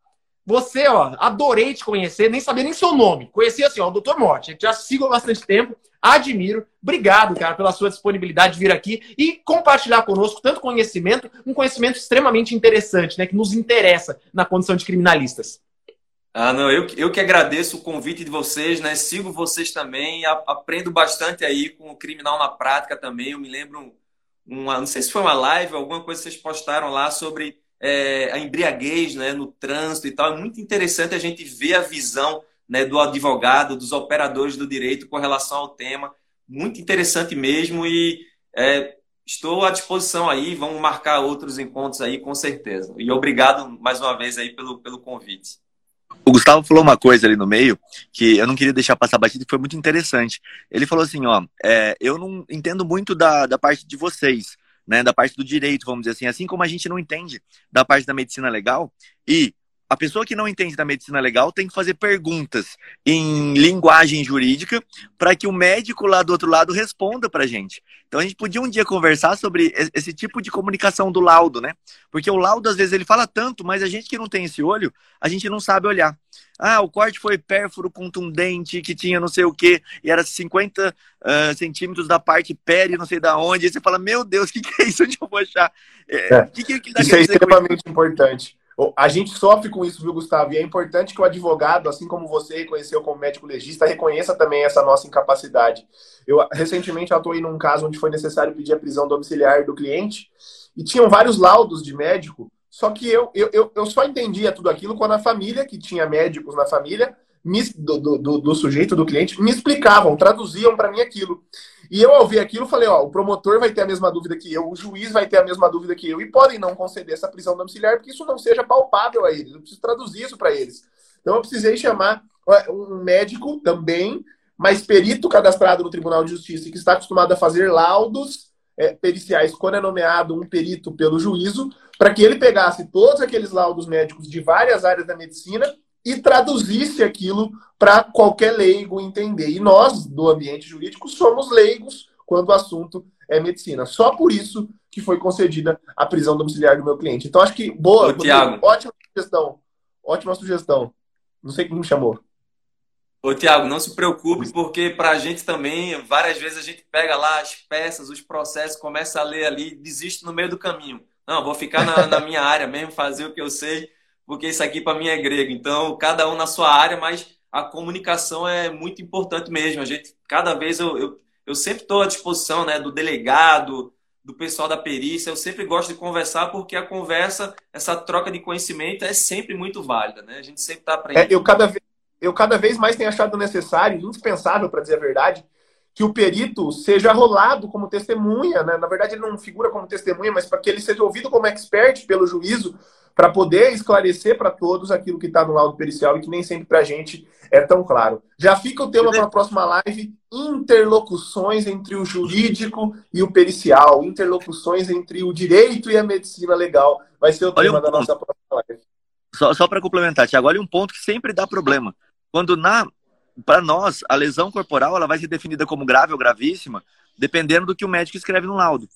você, ó, adorei te conhecer, nem sabia nem seu nome. Conheci assim, ó, o Dr. Morte. Já sigo há bastante tempo, admiro. Obrigado, cara, pela sua disponibilidade de vir aqui e compartilhar conosco tanto conhecimento, um conhecimento extremamente interessante, né, que nos interessa na condição de criminalistas. Ah, não, eu, eu que agradeço o convite de vocês, né? Sigo vocês também, aprendo bastante aí com o criminal na prática também. Eu me lembro uma, não sei se foi uma live, alguma coisa que vocês postaram lá sobre é, a embriaguez né, no trânsito e tal. É muito interessante a gente ver a visão né, do advogado, dos operadores do direito com relação ao tema. Muito interessante mesmo e é, estou à disposição aí. Vamos marcar outros encontros aí com certeza. E obrigado mais uma vez aí pelo, pelo convite. O Gustavo falou uma coisa ali no meio que eu não queria deixar passar batido que foi muito interessante. Ele falou assim, ó, é, eu não entendo muito da, da parte de vocês, né, da parte do direito, vamos dizer assim, assim como a gente não entende da parte da medicina legal e a pessoa que não entende da medicina legal tem que fazer perguntas em linguagem jurídica para que o médico lá do outro lado responda para a gente. Então a gente podia um dia conversar sobre esse tipo de comunicação do laudo, né? Porque o laudo às vezes ele fala tanto, mas a gente que não tem esse olho, a gente não sabe olhar. Ah, o corte foi pérfuro contundente, que tinha não sei o quê, e era 50 uh, centímetros da parte pele, não sei da onde. E você fala, meu Deus, o que, que, é isso? Onde eu vou achar? É, é. Que que, que isso é extremamente importante. A gente sofre com isso, viu, Gustavo? E é importante que o advogado, assim como você reconheceu como médico legista, reconheça também essa nossa incapacidade. Eu recentemente atuei num caso onde foi necessário pedir a prisão domiciliar do cliente e tinham vários laudos de médico, só que eu, eu, eu só entendia tudo aquilo quando a família, que tinha médicos na família, me, do, do, do, sujeito, do cliente, me explicavam, traduziam para mim aquilo. E eu, ao ver aquilo, falei: ó, o promotor vai ter a mesma dúvida que eu, o juiz vai ter a mesma dúvida que eu, e podem não conceder essa prisão domiciliar, porque isso não seja palpável a eles. Eu preciso traduzir isso para eles. Então, eu precisei chamar um médico também, mas perito cadastrado no Tribunal de Justiça, que está acostumado a fazer laudos é, periciais quando é nomeado um perito pelo juízo, para que ele pegasse todos aqueles laudos médicos de várias áreas da medicina e traduzisse aquilo para qualquer leigo entender. E nós, do ambiente jurídico, somos leigos quando o assunto é medicina. Só por isso que foi concedida a prisão domiciliar do meu cliente. Então, acho que boa, Ô, ótima sugestão. Ótima sugestão. Não sei quem me chamou. Ô, Tiago, não se preocupe, porque para a gente também, várias vezes a gente pega lá as peças, os processos, começa a ler ali, desiste no meio do caminho. Não, vou ficar na, na minha área mesmo, fazer o que eu sei porque isso aqui para mim é grego. Então, cada um na sua área, mas a comunicação é muito importante mesmo. A gente, cada vez eu, eu, eu sempre estou à disposição né, do delegado, do pessoal da perícia. Eu sempre gosto de conversar porque a conversa, essa troca de conhecimento é sempre muito válida. Né? A gente sempre está aprendendo. É, eu, cada vez, eu cada vez mais tenho achado necessário, indispensável, para dizer a verdade, que o perito seja rolado como testemunha. Né? Na verdade, ele não figura como testemunha, mas para que ele seja ouvido como expert pelo juízo para poder esclarecer para todos aquilo que está no laudo pericial e que nem sempre para a gente é tão claro. Já fica o tema para a próxima live: interlocuções entre o jurídico e o pericial, interlocuções entre o direito e a medicina legal. Vai ser o olha tema um da nossa próxima live. Só, só para complementar, Tiago, olha um ponto que sempre dá problema. Quando na para nós a lesão corporal ela vai ser definida como grave ou gravíssima, dependendo do que o médico escreve no laudo.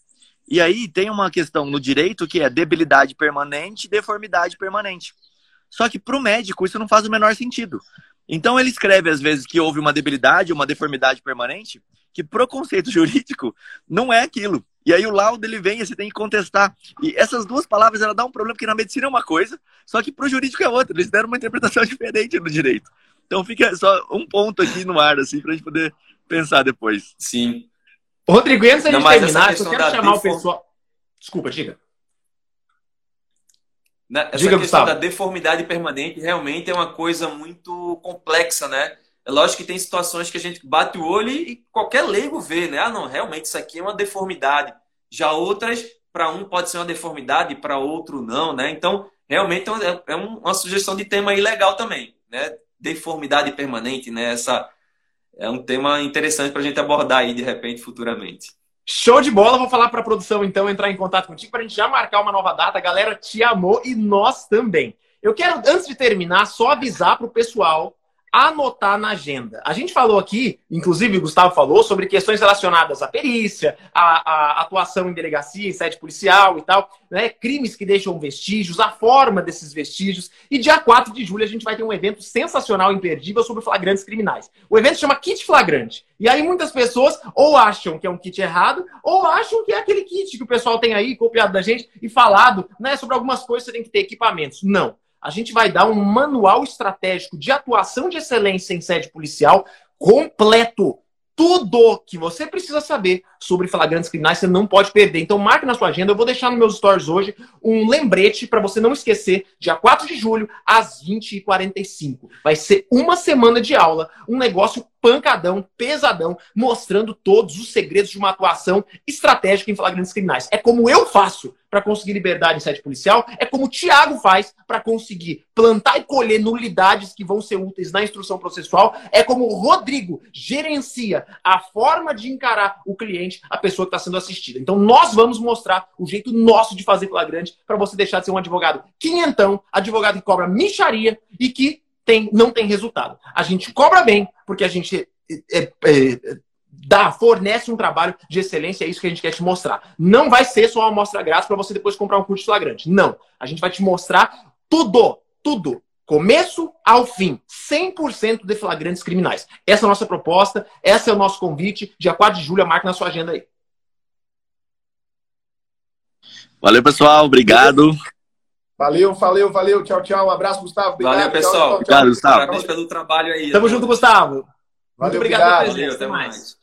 E aí tem uma questão no direito que é debilidade permanente deformidade permanente. Só que para o médico isso não faz o menor sentido. Então ele escreve às vezes que houve uma debilidade, uma deformidade permanente, que pro conceito jurídico não é aquilo. E aí o laudo ele vem e você tem que contestar. E essas duas palavras ela dá um problema porque na medicina é uma coisa, só que pro jurídico é outra. Eles deram uma interpretação diferente no direito. Então fica só um ponto aqui no ar assim para a gente poder pensar depois. Sim. Rodrigo, antes da gente terminar, eu quero chamar o pessoal. Desculpa, diga. Essa diga, questão Gustavo. da deformidade permanente realmente é uma coisa muito complexa, né? É lógico que tem situações que a gente bate o olho e qualquer leigo vê, né? Ah, não, realmente isso aqui é uma deformidade. Já outras, para um pode ser uma deformidade, para outro não, né? Então, realmente é, é uma sugestão de tema aí legal também, né? Deformidade permanente, né? Essa é um tema interessante para a gente abordar aí de repente futuramente. Show de bola, vou falar para a produção então entrar em contato contigo para a gente já marcar uma nova data. A galera te amou e nós também. Eu quero, antes de terminar, só avisar para o pessoal anotar na agenda. A gente falou aqui, inclusive o Gustavo falou, sobre questões relacionadas à perícia, à, à atuação em delegacia, em sede policial e tal, né? crimes que deixam vestígios, a forma desses vestígios. E dia 4 de julho a gente vai ter um evento sensacional, imperdível, sobre flagrantes criminais. O evento chama Kit Flagrante. E aí muitas pessoas ou acham que é um kit errado, ou acham que é aquele kit que o pessoal tem aí, copiado da gente, e falado né, sobre algumas coisas você tem que ter equipamentos. Não a gente vai dar um manual estratégico de atuação de excelência em sede policial completo. Tudo que você precisa saber sobre flagrantes criminais, você não pode perder. Então marque na sua agenda, eu vou deixar nos meus stories hoje um lembrete para você não esquecer, dia 4 de julho, às 20h45. Vai ser uma semana de aula, um negócio pancadão, pesadão, mostrando todos os segredos de uma atuação estratégica em flagrantes criminais. É como eu faço para conseguir liberdade em sede policial, é como o Tiago faz para conseguir plantar e colher nulidades que vão ser úteis na instrução processual, é como o Rodrigo gerencia a forma de encarar o cliente, a pessoa que está sendo assistida. Então nós vamos mostrar o jeito nosso de fazer flagrante para você deixar de ser um advogado quinhentão, advogado que cobra micharia e que tem, não tem resultado. A gente cobra bem, porque a gente é, é, é, dá, fornece um trabalho de excelência, é isso que a gente quer te mostrar. Não vai ser só uma amostra grátis para você depois comprar um curso flagrante. Não. A gente vai te mostrar tudo, tudo. Começo ao fim, 100% de flagrantes criminais. Essa é a nossa proposta, esse é o nosso convite. Dia 4 de julho, marca na sua agenda aí. Valeu, pessoal. Obrigado. Valeu, valeu, valeu. Tchau, tchau. Um abraço, Gustavo. Obrigado, valeu, pessoal. Tchau, tchau, obrigado, Gustavo. Parabéns pelo trabalho aí. Tamo junto, Gustavo. Valeu, Muito obrigado. Valeu, até mais.